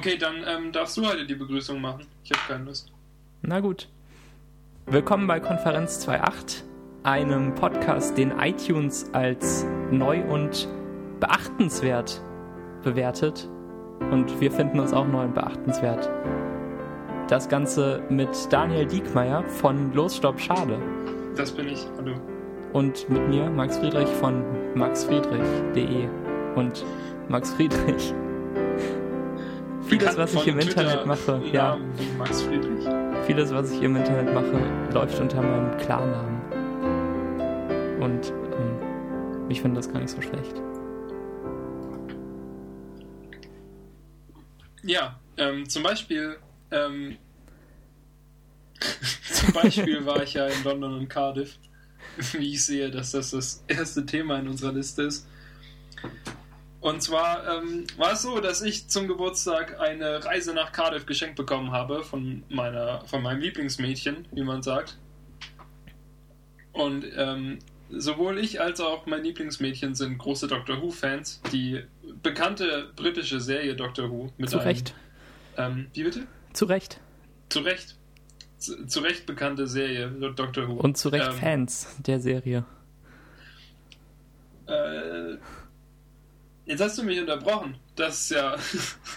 Okay, dann ähm, darfst du heute die Begrüßung machen. Ich habe keine Lust. Na gut. Willkommen bei Konferenz 2.8, einem Podcast, den iTunes als neu und beachtenswert bewertet. Und wir finden uns auch neu und beachtenswert. Das Ganze mit Daniel Diekmeyer von Los Stopp Schade. Das bin ich. Hallo. Und mit mir, Max Friedrich von maxfriedrich.de und Max Friedrich. Vieles, was ich im Internet mache, ja. Max Friedrich. Vieles, was ich im Internet mache, läuft unter meinem Klarnamen. Und ähm, ich finde das gar nicht so schlecht. Ja, ähm, zum Beispiel, ähm, zum Beispiel war ich ja in London und Cardiff, wie ich sehe, dass das das erste Thema in unserer Liste ist. Und zwar ähm, war es so, dass ich zum Geburtstag eine Reise nach Cardiff geschenkt bekommen habe von meiner, von meinem Lieblingsmädchen, wie man sagt. Und ähm, sowohl ich als auch mein Lieblingsmädchen sind große Doctor Who-Fans. Die bekannte britische Serie Doctor Who mit Zu einem, Recht. Ähm, wie bitte? Zu Recht. Zu Recht. Zu, zu Recht bekannte Serie Doctor Who. Und zu Recht ähm, Fans der Serie. Äh, jetzt hast du mich unterbrochen. Das ist ja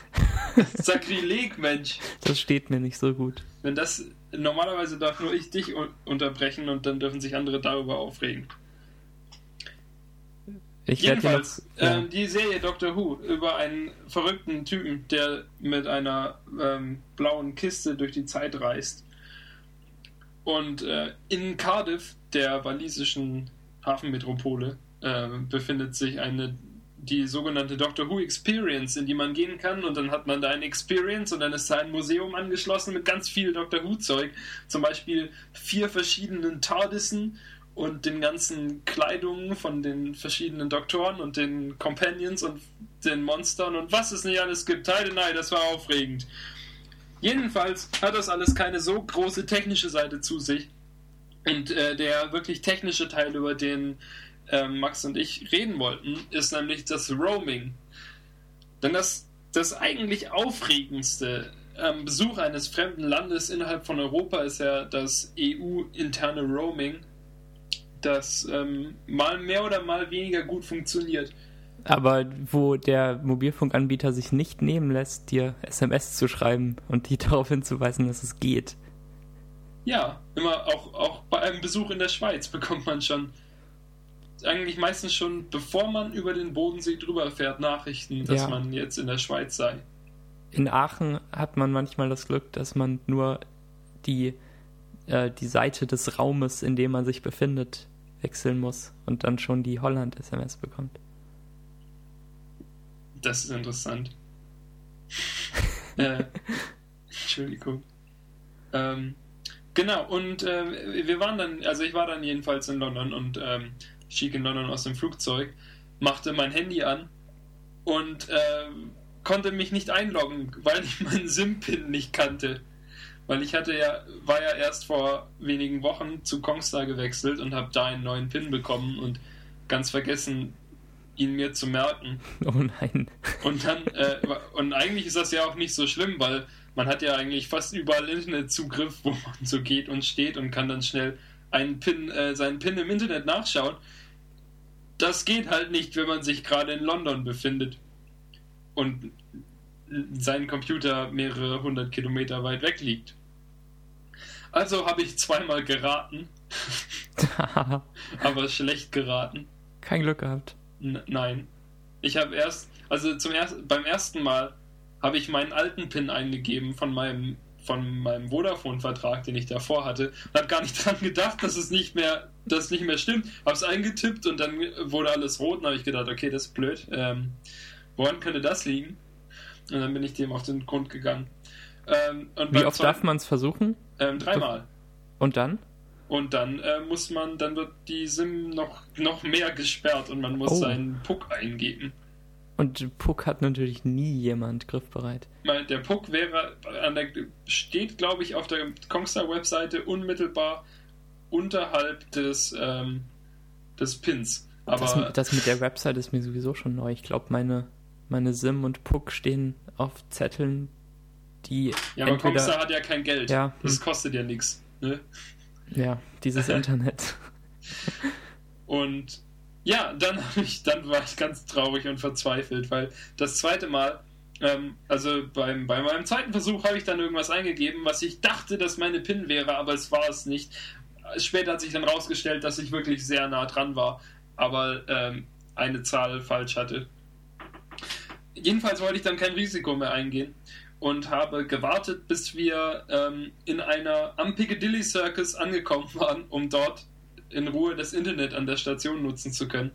Sakrileg, Mensch. Das steht mir nicht so gut. Wenn das normalerweise darf nur ich dich unterbrechen und dann dürfen sich andere darüber aufregen. Ich Jedenfalls, noch, ja. ähm, die Serie Doctor Who über einen verrückten Typen, der mit einer ähm, blauen Kiste durch die Zeit reist. Und äh, in Cardiff, der walisischen Hafenmetropole, äh, befindet sich eine die sogenannte Doctor Who Experience, in die man gehen kann und dann hat man da eine Experience und dann ist da ein Museum angeschlossen mit ganz viel Doctor Who Zeug, zum Beispiel vier verschiedenen TARDISen und den ganzen Kleidungen von den verschiedenen Doktoren und den Companions und den Monstern und was es nicht alles gibt. Heide, nein, das war aufregend. Jedenfalls hat das alles keine so große technische Seite zu sich. Und äh, der wirklich technische Teil, über den äh, Max und ich reden wollten, ist nämlich das Roaming. Denn das, das eigentlich aufregendste ähm, Besuch eines fremden Landes innerhalb von Europa ist ja das EU-interne Roaming das ähm, mal mehr oder mal weniger gut funktioniert. Aber wo der Mobilfunkanbieter sich nicht nehmen lässt, dir SMS zu schreiben und die darauf hinzuweisen, dass es geht. Ja, immer auch, auch bei einem Besuch in der Schweiz bekommt man schon eigentlich meistens schon, bevor man über den Bodensee drüber fährt, Nachrichten, dass ja. man jetzt in der Schweiz sei. In Aachen hat man manchmal das Glück, dass man nur die, äh, die Seite des Raumes, in dem man sich befindet, wechseln muss und dann schon die Holland-SMS bekommt. Das ist interessant. äh, Entschuldigung. Ähm, genau, und äh, wir waren dann, also ich war dann jedenfalls in London und ähm, stieg in London aus dem Flugzeug, machte mein Handy an und äh, konnte mich nicht einloggen, weil ich meinen SIM-Pin nicht kannte. Weil ich hatte ja, war ja erst vor wenigen Wochen zu Kongstar gewechselt und habe da einen neuen PIN bekommen und ganz vergessen, ihn mir zu merken. Oh nein. Und dann, äh, und eigentlich ist das ja auch nicht so schlimm, weil man hat ja eigentlich fast überall Internetzugriff, wo man so geht und steht und kann dann schnell einen Pin, äh, seinen Pin im Internet nachschauen. Das geht halt nicht, wenn man sich gerade in London befindet. Und sein Computer mehrere hundert Kilometer weit weg liegt. Also habe ich zweimal geraten. aber schlecht geraten. Kein Glück gehabt. N nein. Ich habe erst, also zum ersten, beim ersten Mal habe ich meinen alten PIN eingegeben von meinem von meinem Vodafone-Vertrag, den ich davor hatte, und habe gar nicht dran gedacht, dass es nicht mehr, dass nicht mehr stimmt. Habe es eingetippt und dann wurde alles rot und habe ich gedacht, okay, das ist blöd. Ähm, woran könnte das liegen? Und dann bin ich dem auf den Grund gegangen. Ähm, Wie oft darf man es versuchen? Ähm, dreimal. Und dann? Und dann äh, muss man, dann wird die SIM noch, noch mehr gesperrt und man muss oh. seinen Puck eingeben. Und Puck hat natürlich nie jemand griffbereit. Der Puck wäre an der steht, glaube ich, auf der Kongstar-Webseite unmittelbar unterhalb des, ähm, des Pins. Aber das, das, mit der Website ist mir sowieso schon neu. Ich glaube, meine meine Sim und Puck stehen auf Zetteln, die. Ja, aber entweder, Kongstar hat ja kein Geld. Ja, das hm. kostet ja nichts. Ne? Ja, dieses Internet. Und ja, dann, ich, dann war ich ganz traurig und verzweifelt, weil das zweite Mal, ähm, also beim, bei meinem zweiten Versuch habe ich dann irgendwas eingegeben, was ich dachte, dass meine PIN wäre, aber es war es nicht. Später hat sich dann rausgestellt, dass ich wirklich sehr nah dran war, aber ähm, eine Zahl falsch hatte. Jedenfalls wollte ich dann kein Risiko mehr eingehen und habe gewartet, bis wir ähm, in einer am Piccadilly Circus angekommen waren, um dort in Ruhe das Internet an der Station nutzen zu können.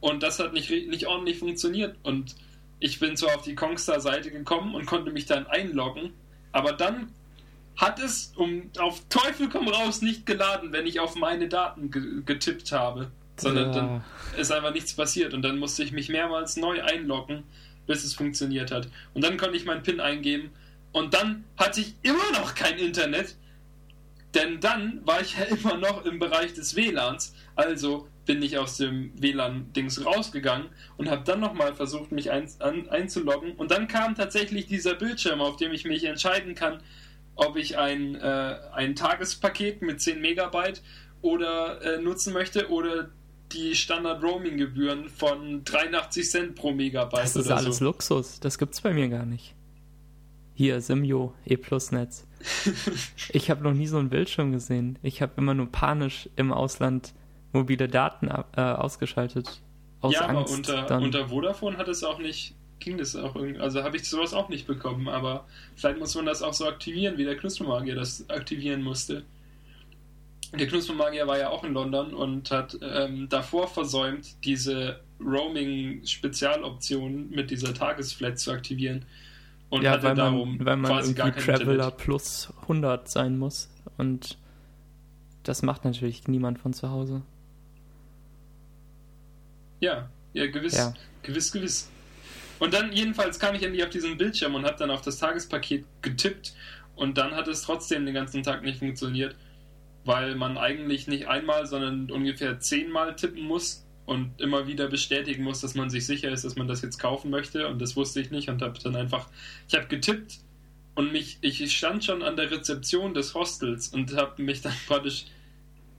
Und das hat nicht, nicht ordentlich funktioniert. Und ich bin zwar auf die Kongstar-Seite gekommen und konnte mich dann einloggen, aber dann hat es um auf Teufel komm raus nicht geladen, wenn ich auf meine Daten ge getippt habe. Sondern ja. dann ist einfach nichts passiert und dann musste ich mich mehrmals neu einloggen bis es funktioniert hat. Und dann konnte ich meinen PIN eingeben und dann hatte ich immer noch kein Internet, denn dann war ich ja immer noch im Bereich des WLANs. Also bin ich aus dem WLAN-Dings rausgegangen und habe dann nochmal versucht, mich ein, an, einzuloggen. Und dann kam tatsächlich dieser Bildschirm, auf dem ich mich entscheiden kann, ob ich ein, äh, ein Tagespaket mit 10 Megabyte oder äh, nutzen möchte oder die Standard-Roaming-Gebühren von 83 Cent pro Megabyte. Das ist alles so. Luxus. Das gibt's bei mir gar nicht. Hier, Simio, E-Plus-Netz. Ich habe noch nie so einen Bildschirm gesehen. Ich habe immer nur panisch im Ausland mobile Daten äh, ausgeschaltet. Aus ja, Angst aber unter, unter Vodafone hat es auch nicht, ging das auch irgendwie, also habe ich sowas auch nicht bekommen, aber vielleicht muss man das auch so aktivieren, wie der Knuspermagier das aktivieren musste der Knuspermagier war ja auch in London und hat ähm, davor versäumt, diese Roaming-Spezialoption mit dieser Tagesflat zu aktivieren. Und ja, weil man, weil man irgendwie Traveler Internet. plus 100 sein muss. Und das macht natürlich niemand von zu Hause. Ja, ja, gewiss, ja. gewiss, gewiss. Und dann jedenfalls kam ich endlich auf diesen Bildschirm und habe dann auf das Tagespaket getippt und dann hat es trotzdem den ganzen Tag nicht funktioniert weil man eigentlich nicht einmal, sondern ungefähr zehnmal tippen muss und immer wieder bestätigen muss, dass man sich sicher ist, dass man das jetzt kaufen möchte. Und das wusste ich nicht und habe dann einfach, ich habe getippt und mich, ich stand schon an der Rezeption des Hostels und habe mich dann praktisch,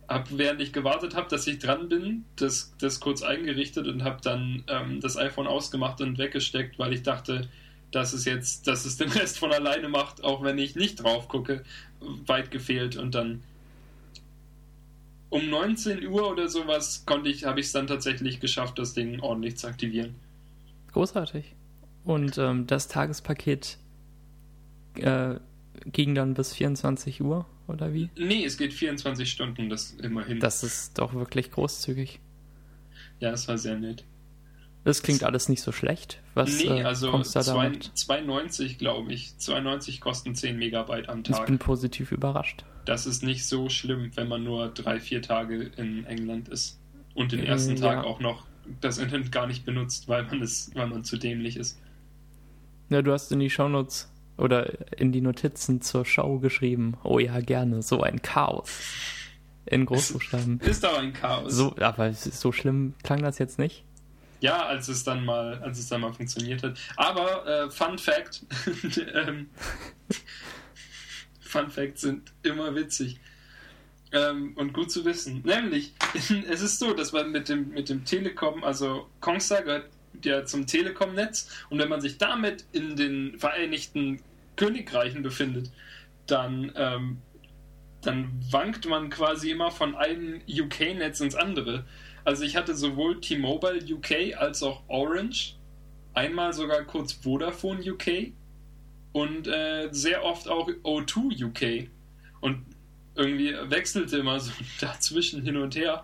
hab, während ich gewartet habe, dass ich dran bin, das, das kurz eingerichtet und habe dann ähm, das iPhone ausgemacht und weggesteckt, weil ich dachte, dass es jetzt, dass es den Rest von alleine macht, auch wenn ich nicht drauf gucke, weit gefehlt und dann um 19 Uhr oder sowas konnte ich, habe ich es dann tatsächlich geschafft, das Ding ordentlich zu aktivieren. Großartig. Und ähm, das Tagespaket äh, ging dann bis 24 Uhr oder wie? Nee, es geht 24 Stunden, das immerhin. Das ist doch wirklich großzügig. Ja, es war sehr nett. Das klingt alles nicht so schlecht. Was nee, äh, also 2,90 glaube ich. 2,90 kosten 10 Megabyte am Tag. Ich bin positiv überrascht. Das ist nicht so schlimm, wenn man nur drei, vier Tage in England ist. Und den ersten ja. Tag auch noch das Internet gar nicht benutzt, weil man, es, weil man zu dämlich ist. Ja, du hast in die Shownotes oder in die Notizen zur Show geschrieben. Oh ja, gerne. So ein Chaos. In Großbuchstaben. Ist aber ein Chaos. So, aber so schlimm klang das jetzt nicht. Ja, als es dann mal, als es dann mal funktioniert hat. Aber äh, Fun Fact: ähm, Fun Facts sind immer witzig. Ähm, und gut zu wissen. Nämlich, es ist so, dass man mit dem, mit dem Telekom, also Kongstar gehört ja zum Telekom-Netz und wenn man sich damit in den Vereinigten Königreichen befindet, dann, ähm, dann wankt man quasi immer von einem UK-Netz ins andere. Also ich hatte sowohl T-Mobile UK als auch Orange, einmal sogar kurz Vodafone UK und äh, sehr oft auch O2 UK. Und irgendwie wechselte immer so dazwischen hin und her.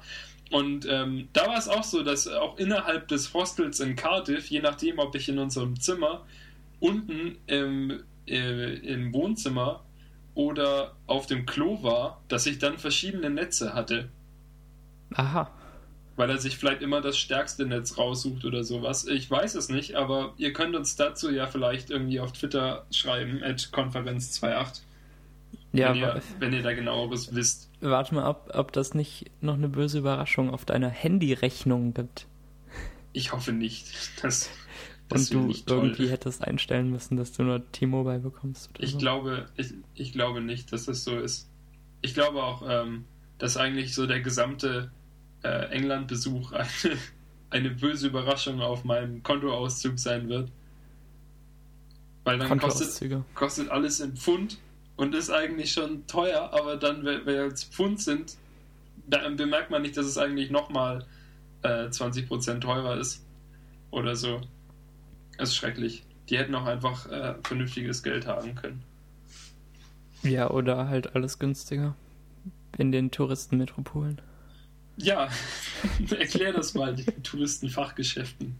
Und ähm, da war es auch so, dass auch innerhalb des Hostels in Cardiff, je nachdem, ob ich in unserem Zimmer unten im, äh, im Wohnzimmer oder auf dem Klo war, dass ich dann verschiedene Netze hatte. Aha weil er sich vielleicht immer das stärkste Netz raussucht oder sowas. Ich weiß es nicht, aber ihr könnt uns dazu ja vielleicht irgendwie auf Twitter schreiben, at Konferenz28. Ja, wenn ihr, wenn ihr da genaueres wisst. Warte mal ab, ob das nicht noch eine böse Überraschung auf deiner Handyrechnung gibt. Ich hoffe nicht. Das und du irgendwie hättest einstellen müssen, dass du nur T-Mobile bekommst. ich, so. glaube, ich, ich glaube nicht, dass das so ist. Ich glaube auch, ähm, dass eigentlich so der gesamte äh, England-Besuch eine, eine böse Überraschung auf meinem Kontoauszug sein wird. Weil dann kostet, kostet alles in Pfund und ist eigentlich schon teuer, aber dann, wenn es Pfund sind, dann bemerkt man nicht, dass es eigentlich nochmal äh, 20% teurer ist. Oder so. Das ist schrecklich. Die hätten auch einfach äh, vernünftiges Geld haben können. Ja, oder halt alles günstiger. In den Touristenmetropolen. Ja, erklär das mal, die Touristenfachgeschäften.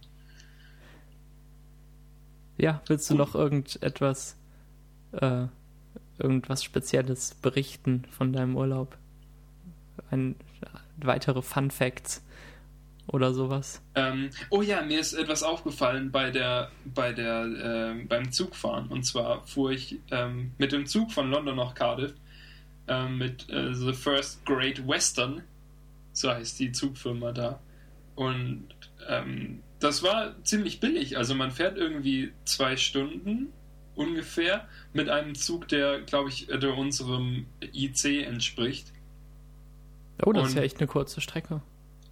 Ja, willst du noch irgendetwas, äh, irgendwas Spezielles berichten von deinem Urlaub? Ein, weitere Fun Facts oder sowas? Ähm, oh ja, mir ist etwas aufgefallen bei der, bei der, äh, beim Zugfahren. Und zwar fuhr ich ähm, mit dem Zug von London nach Cardiff äh, mit äh, The First Great Western, so heißt die Zugfirma da. Und ähm, das war ziemlich billig. Also man fährt irgendwie zwei Stunden ungefähr mit einem Zug, der, glaube ich, der unserem IC entspricht. Oh, das und, ist ja echt eine kurze Strecke.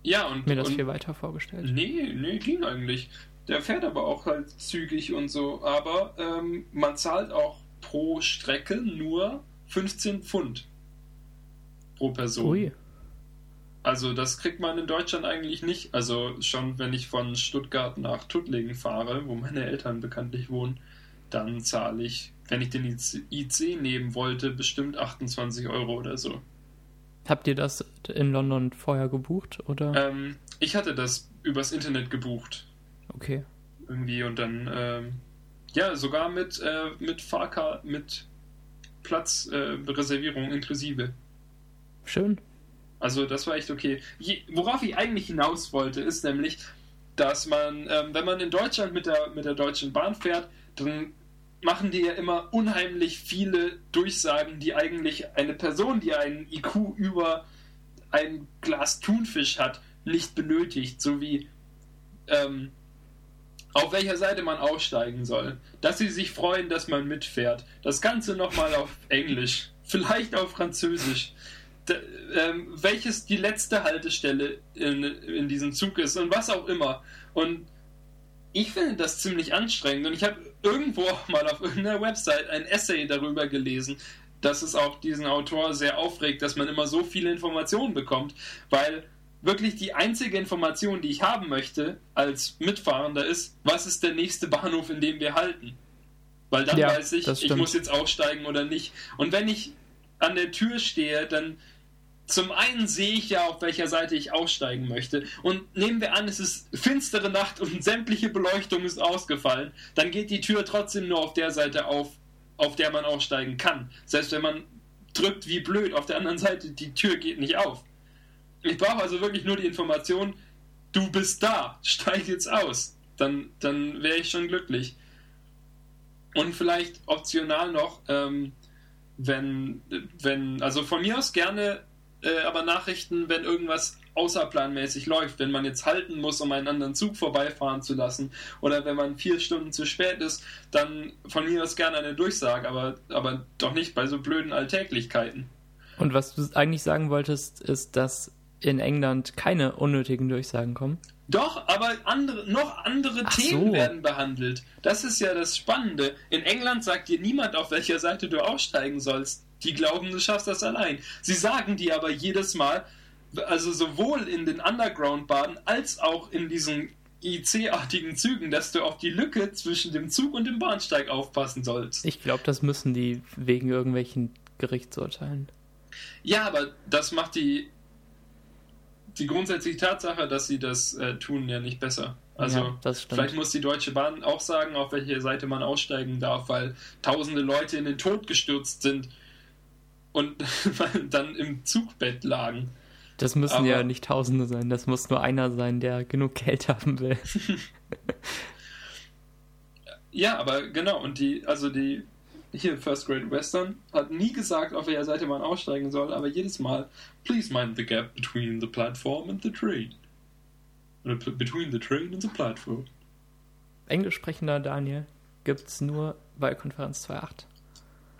Ja, und. Mir das und, viel weiter vorgestellt. Nee, nee, ging eigentlich. Der fährt aber auch halt zügig und so. Aber ähm, man zahlt auch pro Strecke nur 15 Pfund pro Person. Ui. Also das kriegt man in Deutschland eigentlich nicht. Also schon wenn ich von Stuttgart nach Tuttlingen fahre, wo meine Eltern bekanntlich wohnen, dann zahle ich, wenn ich den IC nehmen wollte, bestimmt 28 Euro oder so. Habt ihr das in London vorher gebucht oder? Ähm, ich hatte das übers Internet gebucht. Okay. Irgendwie und dann ähm, ja sogar mit äh, mit Fahrkarte mit Platzreservierung äh, inklusive. Schön. Also das war echt okay. Je, worauf ich eigentlich hinaus wollte, ist nämlich, dass man, ähm, wenn man in Deutschland mit der, mit der Deutschen Bahn fährt, dann machen die ja immer unheimlich viele Durchsagen, die eigentlich eine Person, die einen IQ über ein Glas Thunfisch hat, nicht benötigt. So wie ähm, auf welcher Seite man aussteigen soll. Dass sie sich freuen, dass man mitfährt. Das Ganze nochmal auf Englisch. Vielleicht auf Französisch ähm, welches die letzte Haltestelle in, in diesem Zug ist und was auch immer. Und ich finde das ziemlich anstrengend und ich habe irgendwo mal auf irgendeiner Website ein Essay darüber gelesen, dass es auch diesen Autor sehr aufregt, dass man immer so viele Informationen bekommt, weil wirklich die einzige Information, die ich haben möchte als Mitfahrender ist, was ist der nächste Bahnhof, in dem wir halten? Weil dann ja, weiß ich, ich muss jetzt aussteigen oder nicht. Und wenn ich an der Tür stehe, dann zum einen sehe ich ja, auf welcher Seite ich aussteigen möchte. Und nehmen wir an, es ist finstere Nacht und sämtliche Beleuchtung ist ausgefallen, dann geht die Tür trotzdem nur auf der Seite auf, auf der man aussteigen kann. Selbst wenn man drückt wie blöd, auf der anderen Seite, die Tür geht nicht auf. Ich brauche also wirklich nur die Information, du bist da, steig jetzt aus. Dann, dann wäre ich schon glücklich. Und vielleicht optional noch, ähm, wenn, wenn, also von mir aus gerne äh, aber Nachrichten, wenn irgendwas außerplanmäßig läuft, wenn man jetzt halten muss, um einen anderen Zug vorbeifahren zu lassen, oder wenn man vier Stunden zu spät ist, dann von mir aus gerne eine Durchsage, aber, aber doch nicht bei so blöden Alltäglichkeiten. Und was du eigentlich sagen wolltest, ist, dass in England keine unnötigen Durchsagen kommen? Doch, aber andere, noch andere Ach Themen so. werden behandelt. Das ist ja das Spannende. In England sagt dir niemand, auf welcher Seite du aussteigen sollst. Die glauben, du schaffst das allein. Sie sagen dir aber jedes Mal, also sowohl in den Underground-Bahnen als auch in diesen IC-artigen Zügen, dass du auf die Lücke zwischen dem Zug und dem Bahnsteig aufpassen sollst. Ich glaube, das müssen die wegen irgendwelchen Gerichtsurteilen. Ja, aber das macht die, die grundsätzliche Tatsache, dass sie das äh, tun, ja nicht besser. Also ja, vielleicht muss die Deutsche Bahn auch sagen, auf welche Seite man aussteigen darf, weil tausende Leute in den Tod gestürzt sind und dann im Zugbett lagen. Das müssen aber, ja nicht Tausende sein, das muss nur einer sein, der genug Geld haben will. ja, aber genau, und die, also die, hier First Grade Western hat nie gesagt, auf welcher Seite man aussteigen soll, aber jedes Mal, please mind the gap between the platform and the train. Oder between the train and the platform. englisch sprechender Daniel gibt es nur bei Konferenz 2.8.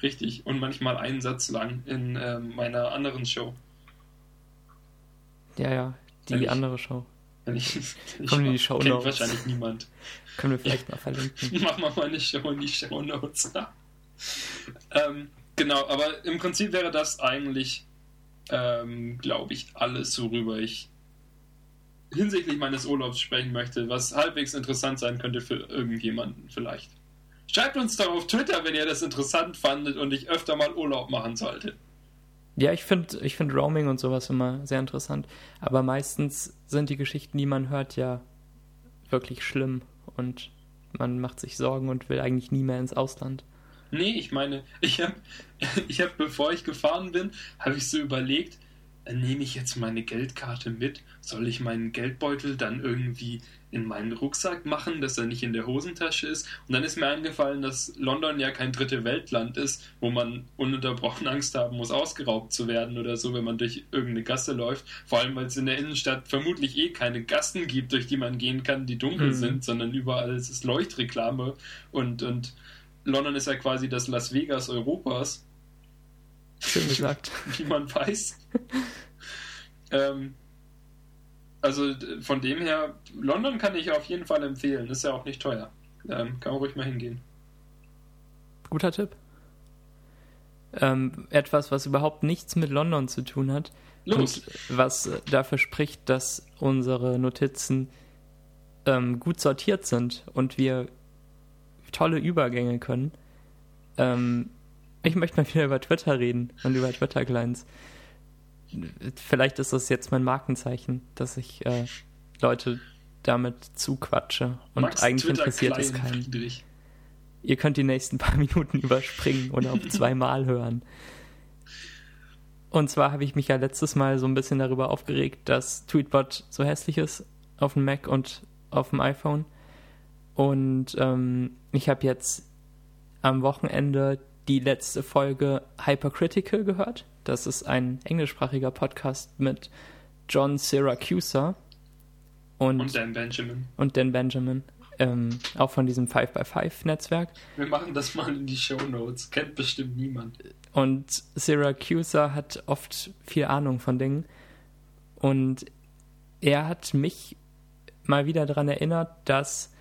Richtig, und manchmal einen Satz lang in äh, meiner anderen Show. Ja, ja, die ich, andere Show. Wenn ich, wenn Kommen in die Show Notes. wahrscheinlich niemand. Können wir vielleicht mal verlinken. Machen wir mal eine Show in die Show Notes. ähm, genau, aber im Prinzip wäre das eigentlich, ähm, glaube ich, alles, worüber ich hinsichtlich meines Urlaubs sprechen möchte, was halbwegs interessant sein könnte für irgendjemanden vielleicht. Schreibt uns doch auf Twitter, wenn ihr das interessant fandet und ich öfter mal Urlaub machen sollte. Ja, ich finde ich find Roaming und sowas immer sehr interessant. Aber meistens sind die Geschichten, die man hört, ja wirklich schlimm und man macht sich Sorgen und will eigentlich nie mehr ins Ausland. Nee, ich meine, ich habe, ich hab, bevor ich gefahren bin, habe ich so überlegt, nehme ich jetzt meine Geldkarte mit? Soll ich meinen Geldbeutel dann irgendwie in meinen Rucksack machen, dass er nicht in der Hosentasche ist? Und dann ist mir eingefallen, dass London ja kein dritte Weltland ist, wo man ununterbrochen Angst haben muss, ausgeraubt zu werden oder so, wenn man durch irgendeine Gasse läuft. Vor allem, weil es in der Innenstadt vermutlich eh keine Gassen gibt, durch die man gehen kann, die dunkel mhm. sind, sondern überall ist es Leuchtreklame und, und London ist ja quasi das Las Vegas Europas. Schön gesagt. Wie man weiß. ähm, also von dem her, London kann ich auf jeden Fall empfehlen. Ist ja auch nicht teuer. Ähm, kann man ruhig mal hingehen. Guter Tipp. Ähm, etwas, was überhaupt nichts mit London zu tun hat. Los. was dafür spricht, dass unsere Notizen ähm, gut sortiert sind und wir tolle Übergänge können. Ähm, ich möchte mal wieder über Twitter reden und über Twitter-Clients. Vielleicht ist das jetzt mein Markenzeichen, dass ich äh, Leute damit zuquatsche und Max eigentlich interessiert es keinen. Friedrich. Ihr könnt die nächsten paar Minuten überspringen oder auf zweimal hören. Und zwar habe ich mich ja letztes Mal so ein bisschen darüber aufgeregt, dass Tweetbot so hässlich ist auf dem Mac und auf dem iPhone. Und ähm, ich habe jetzt am Wochenende die letzte Folge Hypercritical gehört. Das ist ein englischsprachiger Podcast mit John Syracusa und, und Dan Benjamin. Und Dan Benjamin. Ähm, auch von diesem 5x5-Netzwerk. Wir machen das mal in die Show Notes. Kennt bestimmt niemand. Und Syracusa hat oft viel Ahnung von Dingen. Und er hat mich mal wieder daran erinnert, dass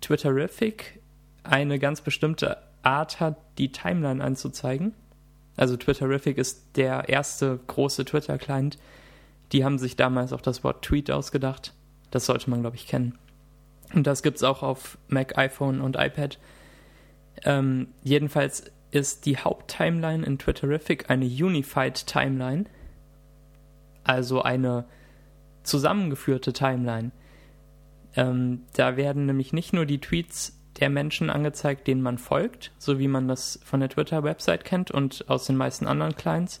Twitterific eine ganz bestimmte Art hat, die Timeline anzuzeigen. Also Twitterific ist der erste große Twitter-Client. Die haben sich damals auch das Wort Tweet ausgedacht. Das sollte man, glaube ich, kennen. Und das gibt es auch auf Mac, iPhone und iPad. Ähm, jedenfalls ist die Haupttimeline in Twitterific eine Unified Timeline. Also eine zusammengeführte Timeline. Ähm, da werden nämlich nicht nur die Tweets der Menschen angezeigt, denen man folgt, so wie man das von der Twitter-Website kennt und aus den meisten anderen Clients,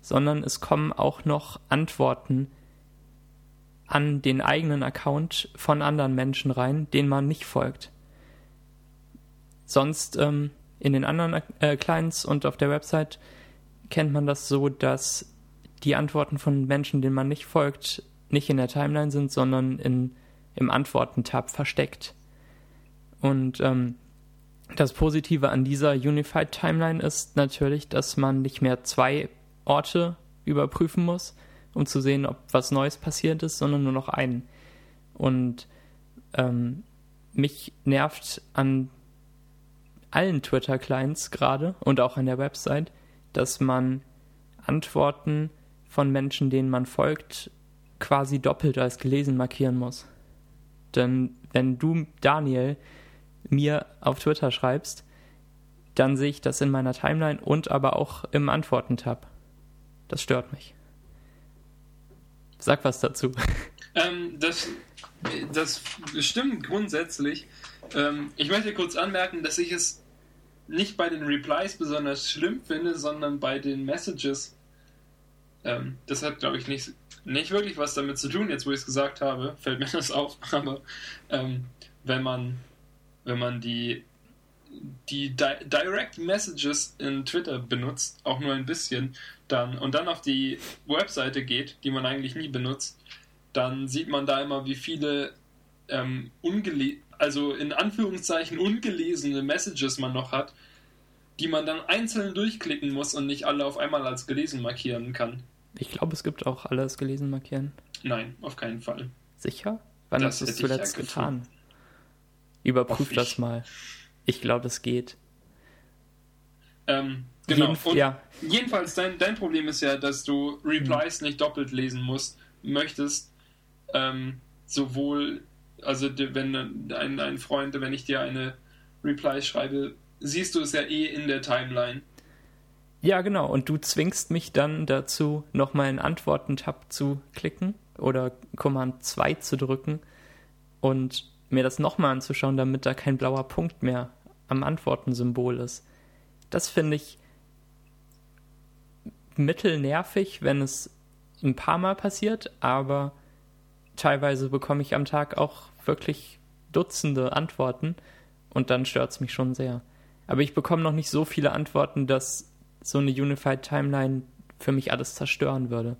sondern es kommen auch noch Antworten an den eigenen Account von anderen Menschen rein, denen man nicht folgt. Sonst ähm, in den anderen äh, Clients und auf der Website kennt man das so, dass die Antworten von Menschen, denen man nicht folgt, nicht in der Timeline sind, sondern in, im Antworten-Tab versteckt. Und ähm, das Positive an dieser Unified Timeline ist natürlich, dass man nicht mehr zwei Orte überprüfen muss, um zu sehen, ob was Neues passiert ist, sondern nur noch einen. Und ähm, mich nervt an allen Twitter-Clients gerade und auch an der Website, dass man Antworten von Menschen, denen man folgt, quasi doppelt als gelesen markieren muss. Denn wenn du, Daniel, mir auf Twitter schreibst, dann sehe ich das in meiner Timeline und aber auch im Antworten-Tab. Das stört mich. Sag was dazu. Ähm, das, das stimmt grundsätzlich. Ähm, ich möchte kurz anmerken, dass ich es nicht bei den Replies besonders schlimm finde, sondern bei den Messages. Ähm, das hat, glaube ich, nicht, nicht wirklich was damit zu tun, jetzt wo ich es gesagt habe, fällt mir das auf. Aber ähm, wenn man wenn man die, die Di Direct Messages in Twitter benutzt, auch nur ein bisschen, dann und dann auf die Webseite geht, die man eigentlich nie benutzt, dann sieht man da immer, wie viele ähm, ungele also in Anführungszeichen ungelesene Messages man noch hat, die man dann einzeln durchklicken muss und nicht alle auf einmal als gelesen markieren kann. Ich glaube, es gibt auch alle als gelesen markieren. Nein, auf keinen Fall. Sicher? Wann das hast du es zuletzt ja getan? Überprüf das mal. Ich glaube, es geht. Ähm, genau. Jedenf ja. Jedenfalls, dein, dein Problem ist ja, dass du Replies hm. nicht doppelt lesen musst, möchtest. Ähm, sowohl, also wenn ein, ein Freund, wenn ich dir eine Reply schreibe, siehst du es ja eh in der Timeline. Ja, genau. Und du zwingst mich dann dazu, nochmal einen Antworten-Tab zu klicken oder Command 2 zu drücken und mir das nochmal anzuschauen, damit da kein blauer Punkt mehr am Antwortensymbol ist. Das finde ich mittelnervig, wenn es ein paar Mal passiert, aber teilweise bekomme ich am Tag auch wirklich Dutzende Antworten und dann stört es mich schon sehr. Aber ich bekomme noch nicht so viele Antworten, dass so eine Unified Timeline für mich alles zerstören würde.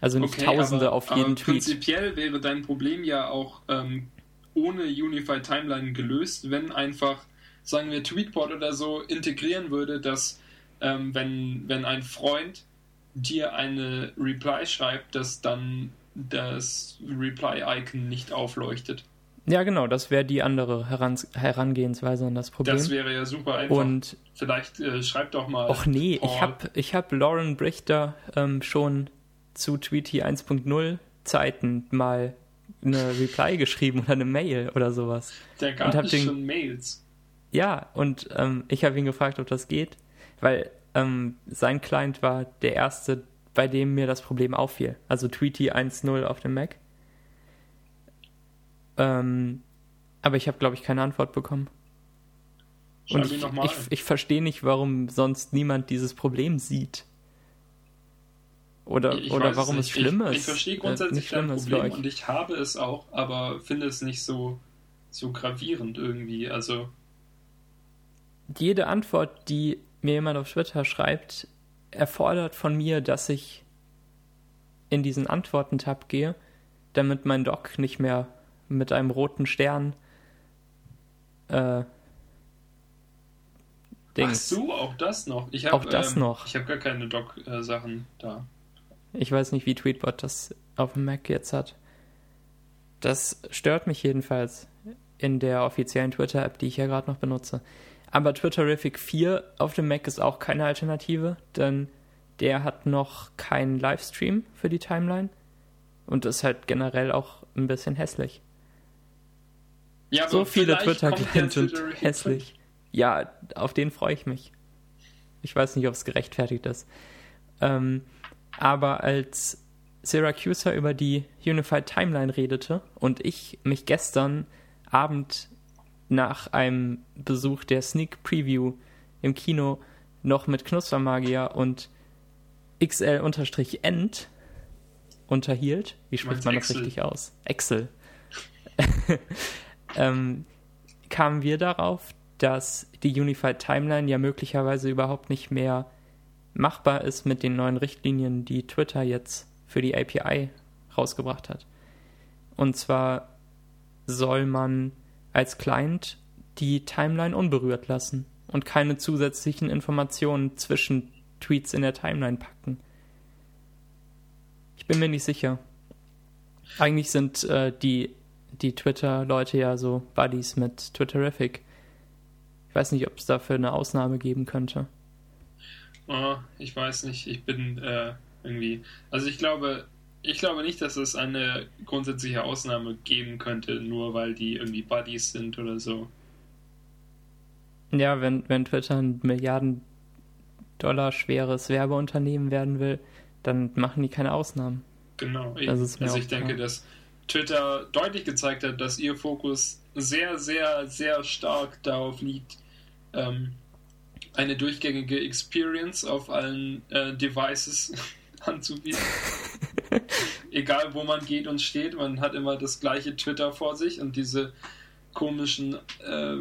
Also nicht okay, Tausende aber, auf jeden aber Tweet. Prinzipiell wäre dein Problem ja auch ähm, ohne Unified Timeline gelöst, wenn einfach, sagen wir, Tweetbot oder so integrieren würde, dass ähm, wenn, wenn ein Freund dir eine Reply schreibt, dass dann das Reply-Icon nicht aufleuchtet. Ja, genau, das wäre die andere Heran Herangehensweise an das Problem. Das wäre ja super einfach. Und vielleicht äh, schreibt doch mal. Och nee, Paul. ich habe ich hab Lauren Brichter ähm, schon zu Tweety 1.0 Zeiten mal eine Reply geschrieben oder eine Mail oder sowas. Der gab es den, schon Mails. Ja, und ähm, ich habe ihn gefragt, ob das geht, weil ähm, sein Client war der erste, bei dem mir das Problem auffiel. Also Tweety 1.0 auf dem Mac. Ähm, aber ich habe, glaube ich, keine Antwort bekommen. Schreib und ich, ich, ich verstehe nicht, warum sonst niemand dieses Problem sieht. Oder, ich oder warum es, es schlimm ist. Ich verstehe grundsätzlich äh, dein Problem und ich habe es auch, aber finde es nicht so, so gravierend irgendwie. Also. Jede Antwort, die mir jemand auf Twitter schreibt, erfordert von mir, dass ich in diesen Antworten-Tab gehe, damit mein Doc nicht mehr mit einem roten Stern äh, Dings. Ach so, auch das noch. Ich hab, auch das ähm, noch. Ich habe gar keine Doc-Sachen äh, da. Ich weiß nicht, wie Tweetbot das auf dem Mac jetzt hat. Das stört mich jedenfalls in der offiziellen Twitter-App, die ich ja gerade noch benutze. Aber Twitterific 4 auf dem Mac ist auch keine Alternative, denn der hat noch keinen Livestream für die Timeline und ist halt generell auch ein bisschen hässlich. Ja, so viele Twitter-Clients sind hässlich. Ja, auf den freue ich mich. Ich weiß nicht, ob es gerechtfertigt ist. Ähm, aber als Syracusa über die Unified Timeline redete und ich mich gestern Abend nach einem Besuch der Sneak Preview im Kino noch mit Knuspermagier und XL-End unterhielt. Wie spricht man das richtig aus? Excel. ähm, kamen wir darauf, dass die Unified Timeline ja möglicherweise überhaupt nicht mehr machbar ist mit den neuen Richtlinien, die Twitter jetzt für die API rausgebracht hat. Und zwar soll man als Client die Timeline unberührt lassen und keine zusätzlichen Informationen zwischen Tweets in der Timeline packen. Ich bin mir nicht sicher. Eigentlich sind äh, die, die Twitter-Leute ja so Buddies mit Twitterific. Ich weiß nicht, ob es dafür eine Ausnahme geben könnte. Oh, ich weiß nicht, ich bin äh, irgendwie. Also ich glaube, ich glaube nicht, dass es eine grundsätzliche Ausnahme geben könnte, nur weil die irgendwie Buddies sind oder so. Ja, wenn, wenn Twitter ein Milliarden Dollar schweres Werbeunternehmen werden will, dann machen die keine Ausnahmen. Genau. also ich klar. denke, dass Twitter deutlich gezeigt hat, dass ihr Fokus sehr, sehr, sehr stark darauf liegt, ähm, eine durchgängige Experience auf allen äh, Devices anzubieten. Egal wo man geht und steht, man hat immer das gleiche Twitter vor sich und diese komischen, äh,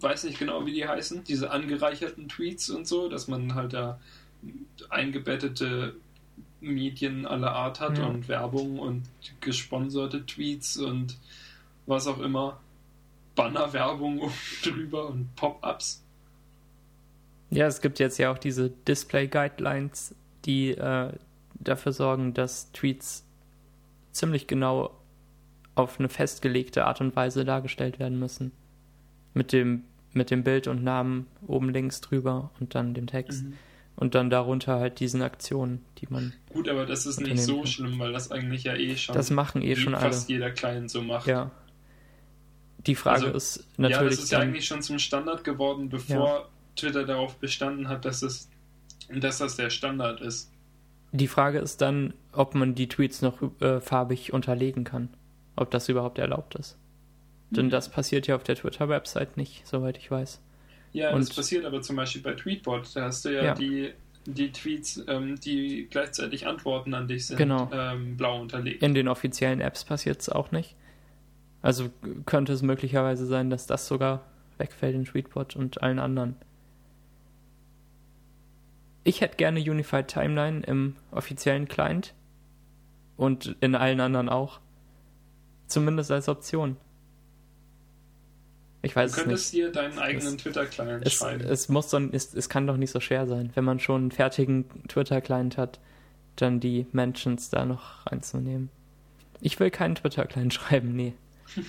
weiß nicht genau wie die heißen, diese angereicherten Tweets und so, dass man halt da eingebettete Medien aller Art hat ja. und Werbung und gesponserte Tweets und was auch immer, Bannerwerbung drüber und Pop-ups. Ja, es gibt jetzt ja auch diese Display Guidelines, die äh, dafür sorgen, dass Tweets ziemlich genau auf eine festgelegte Art und Weise dargestellt werden müssen. Mit dem, mit dem Bild und Namen oben links drüber und dann dem Text. Mhm. Und dann darunter halt diesen Aktionen, die man. Gut, aber das ist nicht so kann. schlimm, weil das eigentlich ja eh schon. Das machen eh schon alle. Fast jeder Client so macht. Ja. Die Frage also, ist natürlich. Ja, das ist ja eigentlich schon zum Standard geworden, bevor ja. Twitter darauf bestanden hat, dass, es, dass das der Standard ist. Die Frage ist dann, ob man die Tweets noch äh, farbig unterlegen kann. Ob das überhaupt erlaubt ist. Mhm. Denn das passiert ja auf der Twitter-Website nicht, soweit ich weiß. Ja, Und, das passiert aber zum Beispiel bei Tweetbot. Da hast du ja, ja. die die Tweets, ähm, die gleichzeitig Antworten an dich sind, genau. ähm, blau unterlegt. In den offiziellen Apps passiert es auch nicht. Also könnte es möglicherweise sein, dass das sogar wegfällt in Tweetbot und allen anderen. Ich hätte gerne Unified Timeline im offiziellen Client und in allen anderen auch. Zumindest als Option. Ich weiß du könntest dir deinen eigenen Twitter-Client schreiben. Es, muss doch, es, es kann doch nicht so schwer sein, wenn man schon einen fertigen Twitter-Client hat, dann die Mentions da noch reinzunehmen. Ich will keinen Twitter-Client schreiben, nee.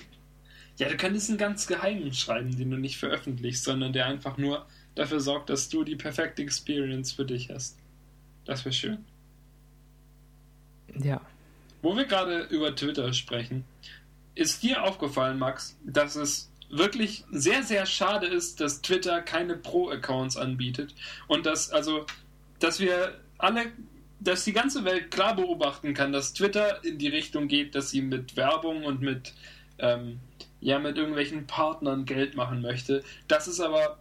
Ja, du könntest einen ganz geheimen schreiben, den du nicht veröffentlichst, sondern der einfach nur dafür sorgt, dass du die perfekte Experience für dich hast. Das wäre schön. Ja. Wo wir gerade über Twitter sprechen, ist dir aufgefallen, Max, dass es wirklich sehr, sehr schade ist, dass Twitter keine Pro-Accounts anbietet und dass, also, dass wir alle, dass die ganze Welt klar beobachten kann, dass Twitter in die Richtung geht, dass sie mit Werbung und mit, ähm, ja, mit irgendwelchen Partnern Geld machen möchte. Das ist aber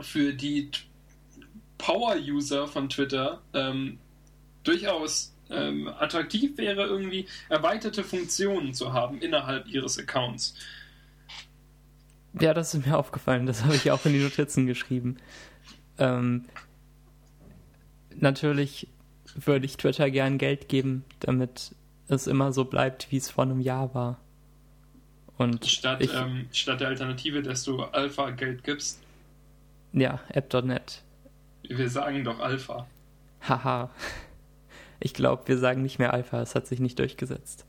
für die Power-User von Twitter ähm, durchaus ähm, attraktiv wäre, irgendwie erweiterte Funktionen zu haben innerhalb ihres Accounts. Ja, das ist mir aufgefallen. Das habe ich auch in die Notizen geschrieben. Ähm, natürlich würde ich Twitter gern Geld geben, damit es immer so bleibt, wie es vor einem Jahr war. Und statt, ich, ähm, statt der Alternative, dass du Alpha Geld gibst, ja, App.net. Wir sagen doch Alpha. Haha. Ich glaube, wir sagen nicht mehr Alpha, es hat sich nicht durchgesetzt.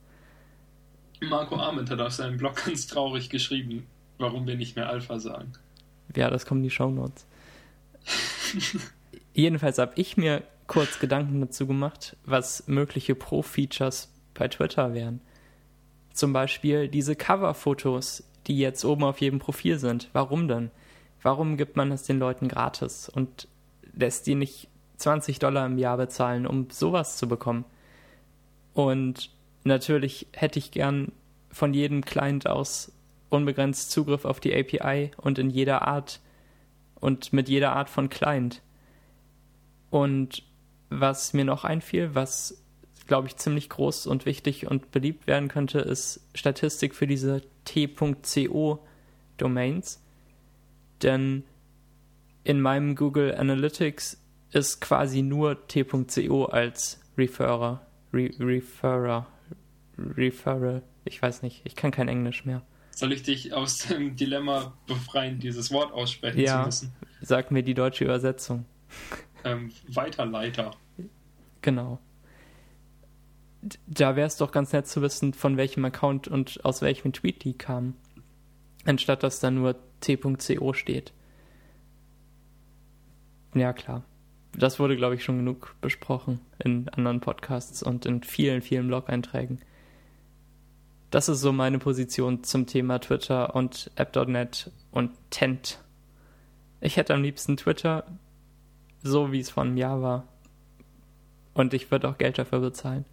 Marco Arment hat auf seinem Blog ganz traurig geschrieben, warum wir nicht mehr Alpha sagen. Ja, das kommen die Shownotes. Jedenfalls habe ich mir kurz Gedanken dazu gemacht, was mögliche Pro-Features bei Twitter wären. Zum Beispiel diese Cover-Fotos, die jetzt oben auf jedem Profil sind. Warum denn? Warum gibt man es den Leuten gratis und lässt die nicht 20 Dollar im Jahr bezahlen, um sowas zu bekommen? Und natürlich hätte ich gern von jedem Client aus unbegrenzt Zugriff auf die API und in jeder Art und mit jeder Art von Client. Und was mir noch einfiel, was glaube ich ziemlich groß und wichtig und beliebt werden könnte, ist Statistik für diese T.co Domains denn in meinem Google Analytics ist quasi nur t.co als Referrer, Re Referrer, Referral, ich weiß nicht, ich kann kein Englisch mehr. Soll ich dich aus dem Dilemma befreien, dieses Wort aussprechen ja, zu müssen? Sag mir die deutsche Übersetzung. Ähm, Weiterleiter. Genau. Da wäre es doch ganz nett zu wissen, von welchem Account und aus welchem Tweet die kamen. Anstatt dass da nur c.co steht. Ja, klar. Das wurde, glaube ich, schon genug besprochen in anderen Podcasts und in vielen, vielen Blog-Einträgen. Das ist so meine Position zum Thema Twitter und App.net und Tent. Ich hätte am liebsten Twitter, so wie es vor einem Jahr war. Und ich würde auch Geld dafür bezahlen.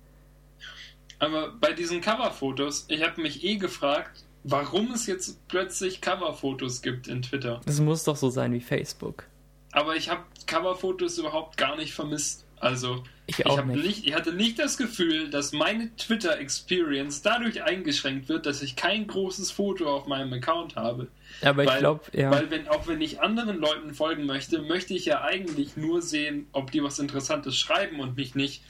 Aber bei diesen Coverfotos, ich habe mich eh gefragt, warum es jetzt plötzlich Coverfotos gibt in Twitter. Es muss doch so sein wie Facebook. Aber ich habe Coverfotos überhaupt gar nicht vermisst. Also ich, auch ich, nicht. ich hatte nicht das Gefühl, dass meine Twitter-Experience dadurch eingeschränkt wird, dass ich kein großes Foto auf meinem Account habe. Aber ich glaube, ja. Weil wenn, auch wenn ich anderen Leuten folgen möchte, möchte ich ja eigentlich nur sehen, ob die was Interessantes schreiben und mich nicht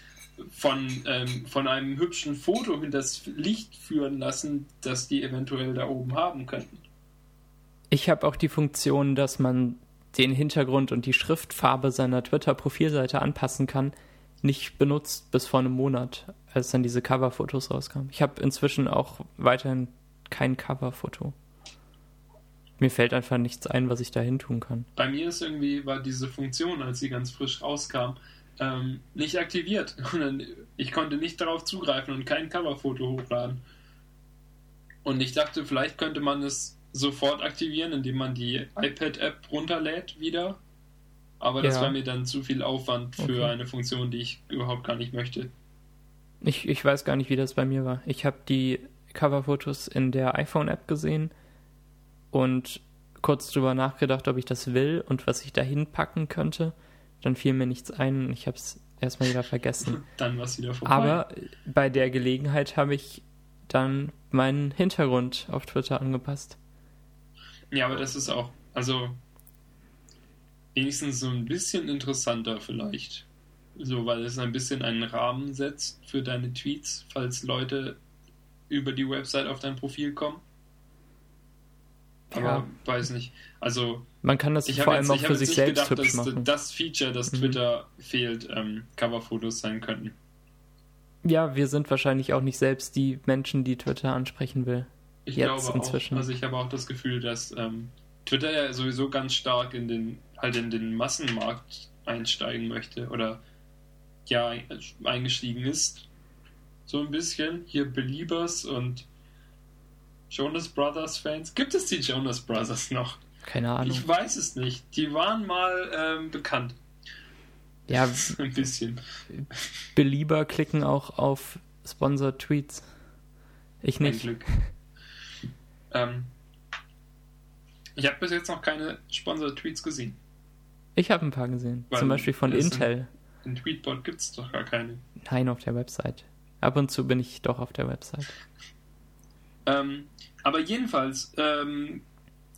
von, ähm, von einem hübschen Foto in das Licht führen lassen, das die eventuell da oben haben könnten. Ich habe auch die Funktion, dass man den Hintergrund und die Schriftfarbe seiner Twitter-Profilseite anpassen kann, nicht benutzt bis vor einem Monat, als dann diese Coverfotos rauskamen. Ich habe inzwischen auch weiterhin kein Coverfoto. Mir fällt einfach nichts ein, was ich da hin tun kann. Bei mir ist irgendwie, war diese Funktion, als sie ganz frisch rauskam, ähm, nicht aktiviert. Und ich konnte nicht darauf zugreifen und kein Coverfoto hochladen. Und ich dachte, vielleicht könnte man es sofort aktivieren, indem man die iPad-App runterlädt wieder. Aber das ja. wäre mir dann zu viel Aufwand für okay. eine Funktion, die ich überhaupt gar nicht möchte. Ich, ich weiß gar nicht, wie das bei mir war. Ich habe die Coverfotos in der iPhone-App gesehen und kurz drüber nachgedacht, ob ich das will und was ich da hinpacken könnte. Dann fiel mir nichts ein und ich habe es erstmal wieder vergessen. dann war es wieder vorbei. Aber bei der Gelegenheit habe ich dann meinen Hintergrund auf Twitter angepasst. Ja, aber das ist auch, also wenigstens so ein bisschen interessanter vielleicht. So, weil es ein bisschen einen Rahmen setzt für deine Tweets, falls Leute über die Website auf dein Profil kommen. Aber ja. weiß nicht. Also man kann das vor allem jetzt, auch für sich selbst gedacht, hübsch dass das Feature, das mhm. Twitter fehlt, ähm, Coverfotos sein könnten. Ja, wir sind wahrscheinlich auch nicht selbst die Menschen, die Twitter ansprechen will. Ich Jetzt glaube inzwischen. auch. Also ich habe auch das Gefühl, dass ähm, Twitter ja sowieso ganz stark in den halt in den Massenmarkt einsteigen möchte oder ja eingestiegen ist. So ein bisschen. Hier Beliebers und Jonas Brothers Fans. Gibt es die Jonas Brothers noch? Keine Ahnung. Ich weiß es nicht. Die waren mal ähm, bekannt. Ja, ein bisschen. Belieber klicken auch auf Sponsored Tweets. Ich nicht. Ein Glück. ähm, ich habe bis jetzt noch keine Sponsored Tweets gesehen. Ich habe ein paar gesehen. Weil Zum Beispiel von Intel. In, in Tweetbot gibt es doch gar keine. Nein, auf der Website. Ab und zu bin ich doch auf der Website. Ähm, aber jedenfalls, ähm,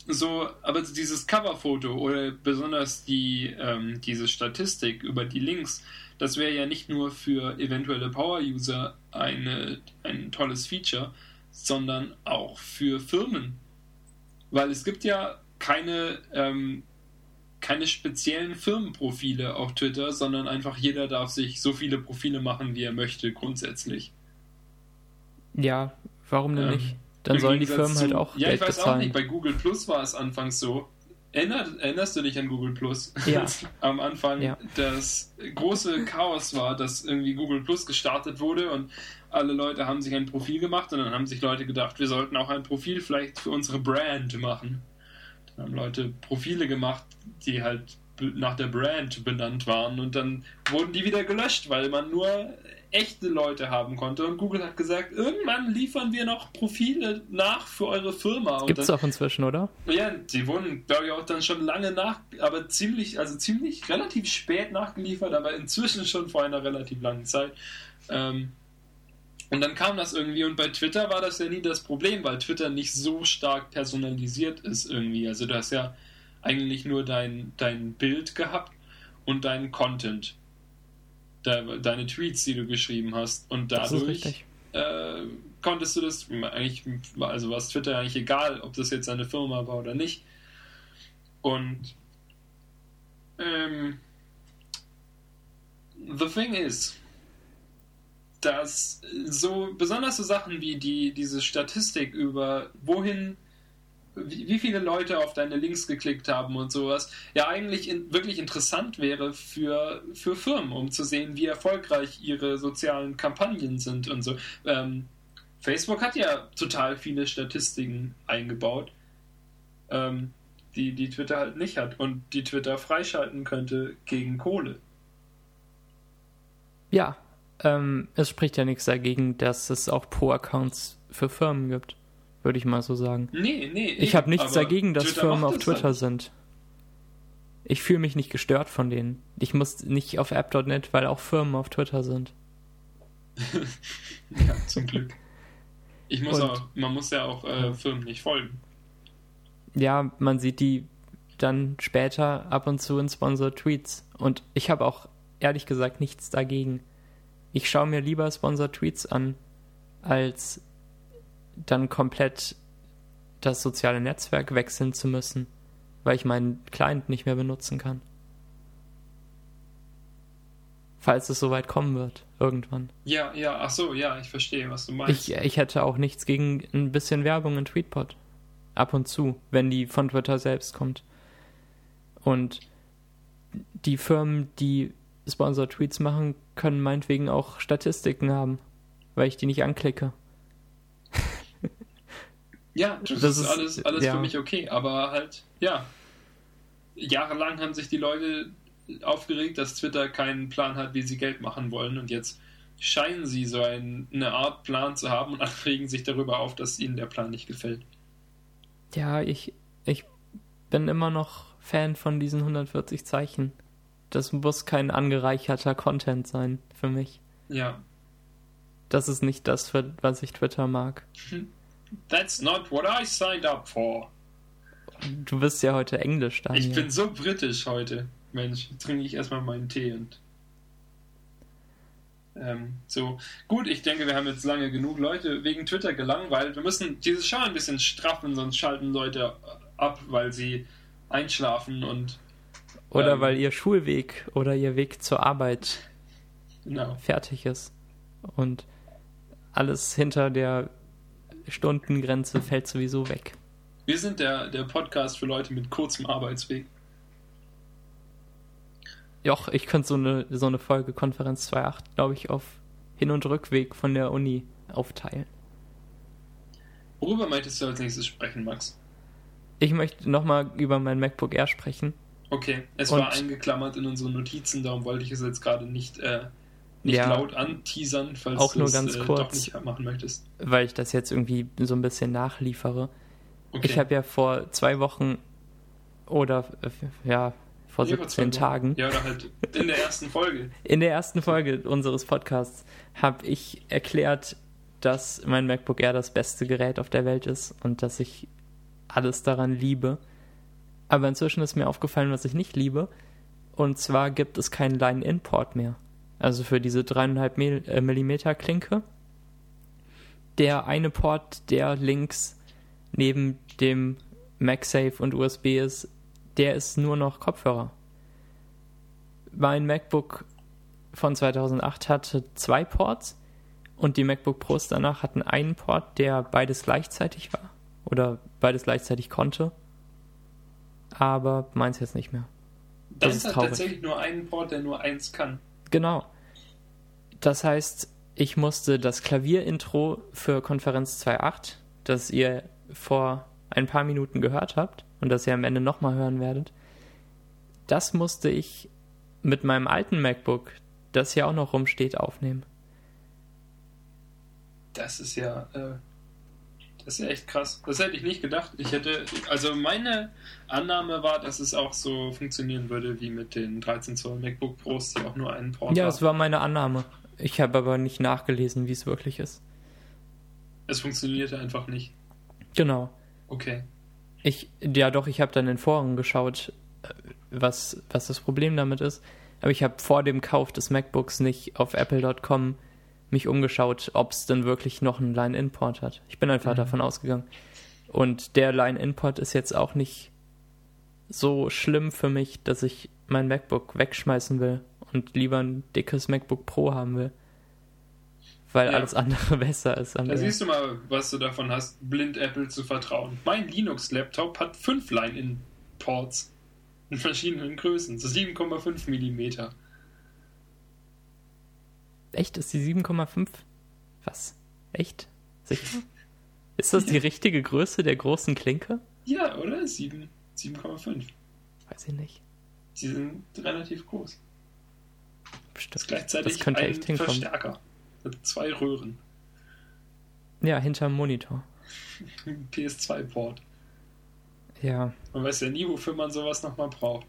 so, aber dieses Coverfoto oder besonders die, ähm, diese Statistik über die Links, das wäre ja nicht nur für eventuelle Power-User eine, ein tolles Feature, sondern auch für Firmen. Weil es gibt ja keine, ähm, keine speziellen Firmenprofile auf Twitter, sondern einfach jeder darf sich so viele Profile machen, wie er möchte, grundsätzlich. Ja, warum denn ähm, nicht? Dann sollen die Firmen halt auch. Ja, Geld ich weiß bezahlen. auch nicht. Bei Google Plus war es anfangs so. Erinnerst, erinnerst du dich an Google Plus? Ja. Am Anfang ja. das große Chaos war, dass irgendwie Google Plus gestartet wurde und alle Leute haben sich ein Profil gemacht und dann haben sich Leute gedacht, wir sollten auch ein Profil vielleicht für unsere Brand machen. Dann haben Leute Profile gemacht, die halt nach der Brand benannt waren und dann wurden die wieder gelöscht, weil man nur echte Leute haben konnte. Und Google hat gesagt, irgendwann liefern wir noch Profile nach für eure Firma. Gibt es auch inzwischen, oder? Ja, die wurden, glaube ich, auch dann schon lange nach, aber ziemlich, also ziemlich relativ spät nachgeliefert, aber inzwischen schon vor einer relativ langen Zeit. Ähm, und dann kam das irgendwie und bei Twitter war das ja nie das Problem, weil Twitter nicht so stark personalisiert ist irgendwie. Also du hast ja eigentlich nur dein, dein Bild gehabt und deinen Content de, deine Tweets, die du geschrieben hast. Und dadurch äh, konntest du das eigentlich, also war es Twitter eigentlich egal, ob das jetzt eine Firma war oder nicht. Und ähm, the thing is, dass so besonders so Sachen wie die diese Statistik über wohin wie, viele Leute auf deine Links geklickt haben und sowas, ja eigentlich in, wirklich interessant wäre für, für Firmen, um zu sehen, wie erfolgreich ihre sozialen Kampagnen sind und so. Ähm, Facebook hat ja total viele Statistiken eingebaut, ähm, die, die Twitter halt nicht hat und die Twitter freischalten könnte gegen Kohle. Ja, ähm, es spricht ja nichts dagegen, dass es auch Pro-Accounts für Firmen gibt würde ich mal so sagen. Nee, nee. Ich habe nichts dagegen, dass Twitter Firmen auf Twitter halt. sind. Ich fühle mich nicht gestört von denen. Ich muss nicht auf app.net, weil auch Firmen auf Twitter sind. ja, zum Glück. Ich muss Und, auch, man muss ja auch äh, Firmen nicht folgen. Ja, man sieht die dann später ab und zu in Sponsor Tweets. Und ich habe auch ehrlich gesagt nichts dagegen. Ich schaue mir lieber Sponsor-Tweets an, als dann komplett das soziale Netzwerk wechseln zu müssen, weil ich meinen Client nicht mehr benutzen kann. Falls es soweit kommen wird, irgendwann. Ja, ja, ach so, ja, ich verstehe, was du meinst. Ich, ich hätte auch nichts gegen ein bisschen Werbung in Tweetbot. Ab und zu, wenn die von Twitter selbst kommt. Und die Firmen, die Sponsor-Tweets machen, können meinetwegen auch Statistiken haben, weil ich die nicht anklicke. Ja, das, das ist, alles, alles ja. für mich okay, aber halt, ja. Jahrelang haben sich die Leute aufgeregt, dass Twitter keinen Plan hat, wie sie Geld machen wollen und jetzt scheinen sie so ein, eine Art Plan zu haben und alle regen sich darüber auf, dass ihnen der Plan nicht gefällt. Ja, ich, ich bin immer noch Fan von diesen 140 Zeichen. Das muss kein angereicherter Content sein für mich. Ja. Das ist nicht das, was ich Twitter mag. That's not what I signed up for. Du bist ja heute Englisch, Daniel. Ich bin so britisch heute. Mensch, trinke ich erstmal meinen Tee und. Ähm, so, gut, ich denke, wir haben jetzt lange genug Leute wegen Twitter gelangweilt. Wir müssen diese Schau ein bisschen straffen, sonst schalten Leute ab, weil sie einschlafen und. Oder ähm, weil ihr Schulweg oder ihr Weg zur Arbeit genau. fertig ist. Und alles hinter der Stundengrenze fällt sowieso weg. Wir sind der, der Podcast für Leute mit kurzem Arbeitsweg. Joch, ich könnte so eine, so eine Folge Konferenz 2.8, glaube ich, auf Hin- und Rückweg von der Uni aufteilen. Worüber möchtest du als nächstes sprechen, Max? Ich möchte nochmal über mein MacBook Air sprechen. Okay, es und war eingeklammert in unseren Notizen, darum wollte ich es jetzt gerade nicht, äh, nicht ja, laut anteasern, falls auch nur du ganz es kurz, äh, doch nicht machen möchtest. Weil ich das jetzt irgendwie so ein bisschen nachliefere. Okay. Ich habe ja vor zwei Wochen oder äh, ja, vor 17 Tagen. Ja, oder halt in der ersten Folge. In der ersten Folge unseres Podcasts habe ich erklärt, dass mein MacBook Air das beste Gerät auf der Welt ist und dass ich alles daran liebe. Aber inzwischen ist mir aufgefallen, was ich nicht liebe. Und zwar gibt es keinen Line-In-Port mehr. Also für diese 3,5 mm äh, Klinke. Der eine Port, der links neben dem MagSafe und USB ist, der ist nur noch Kopfhörer. Mein MacBook von 2008 hatte zwei Ports und die MacBook Pros danach hatten einen Port, der beides gleichzeitig war oder beides gleichzeitig konnte. Aber meins jetzt nicht mehr. Das, das ist hat tatsächlich nur einen Port, der nur eins kann. Genau. Das heißt, ich musste das Klavierintro für Konferenz 2.8, das ihr vor ein paar Minuten gehört habt, und das ihr am Ende nochmal hören werdet, das musste ich mit meinem alten MacBook, das hier auch noch rumsteht, aufnehmen. Das ist ja, äh, das ist ja echt krass. Das hätte ich nicht gedacht. Ich hätte, also meine Annahme war, dass es auch so funktionieren würde wie mit den 13 Zoll MacBook Pros, die auch nur einen Port Ja, es war meine Annahme. Ich habe aber nicht nachgelesen, wie es wirklich ist. Es funktionierte einfach nicht. Genau. Okay. Ich, ja doch, ich habe dann in Foren geschaut, äh, was, was das Problem damit ist. Aber ich habe vor dem Kauf des MacBooks nicht auf apple.com mich umgeschaut, ob es denn wirklich noch einen Line-In-Port hat. Ich bin einfach mhm. davon ausgegangen. Und der Line-In-Port ist jetzt auch nicht so schlimm für mich, dass ich mein MacBook wegschmeißen will und lieber ein dickes MacBook Pro haben will weil ja. alles andere besser ist. Da siehst du mal, was du davon hast, blind Apple zu vertrauen. Mein Linux-Laptop hat fünf Line-In-Ports in verschiedenen Größen, so 7,5 mm. Echt? Ist die 7,5? Was? Echt? Sicher? Ist das die richtige Größe der großen Klinke? Ja, oder? 7,5. Weiß ich nicht. Sie sind relativ groß. Bestimmt. Das ist gleichzeitig das könnte ein echt hinkommen. Verstärker. Mit zwei Röhren. Ja, hinterm Monitor. PS2-Port. Ja. Man weiß ja nie, wofür man sowas nochmal braucht.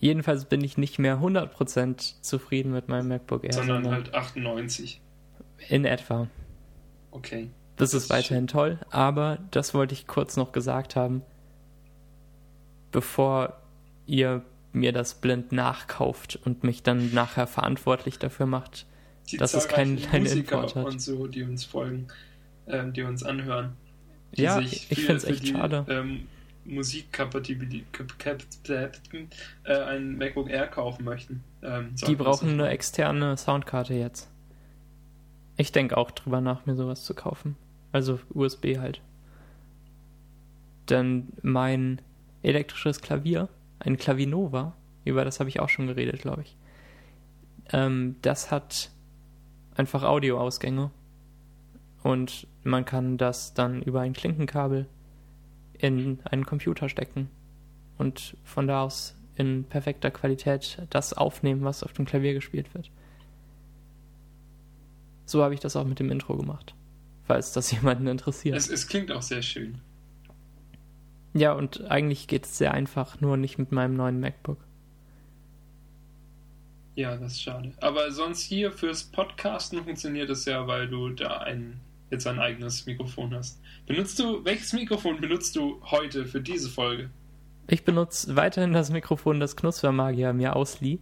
Jedenfalls bin ich nicht mehr 100% zufrieden mit meinem MacBook Air. Sondern, sondern halt 98. In etwa. Okay. Das, das ist weiterhin ist toll, aber das wollte ich kurz noch gesagt haben, bevor ihr mir das blind nachkauft und mich dann nachher verantwortlich dafür macht, die dass es keinen kein Import hat. und so, die uns folgen, ähm, die uns anhören. Die ja, ich finde es echt schade. Ähm, Musikkompatibilität äh, ein MacBook Air kaufen möchten. Ähm, die brauchen eine externe Soundkarte jetzt. Ich denke auch drüber nach, mir sowas zu kaufen. Also USB halt. Denn mein elektrisches Klavier, ein Klavinova, über das habe ich auch schon geredet, glaube ich. Ähm, das hat einfach Audioausgänge. Und man kann das dann über ein Klinkenkabel in einen Computer stecken und von da aus in perfekter Qualität das aufnehmen, was auf dem Klavier gespielt wird. So habe ich das auch mit dem Intro gemacht, falls das jemanden interessiert. Es, es klingt auch sehr schön. Ja, und eigentlich geht es sehr einfach, nur nicht mit meinem neuen MacBook. Ja, das ist schade. Aber sonst hier fürs Podcasten funktioniert es ja, weil du da ein, jetzt ein eigenes Mikrofon hast. Benutzt du, welches Mikrofon benutzt du heute für diese Folge? Ich benutze weiterhin das Mikrofon, das Knuspermagier mir auslieh.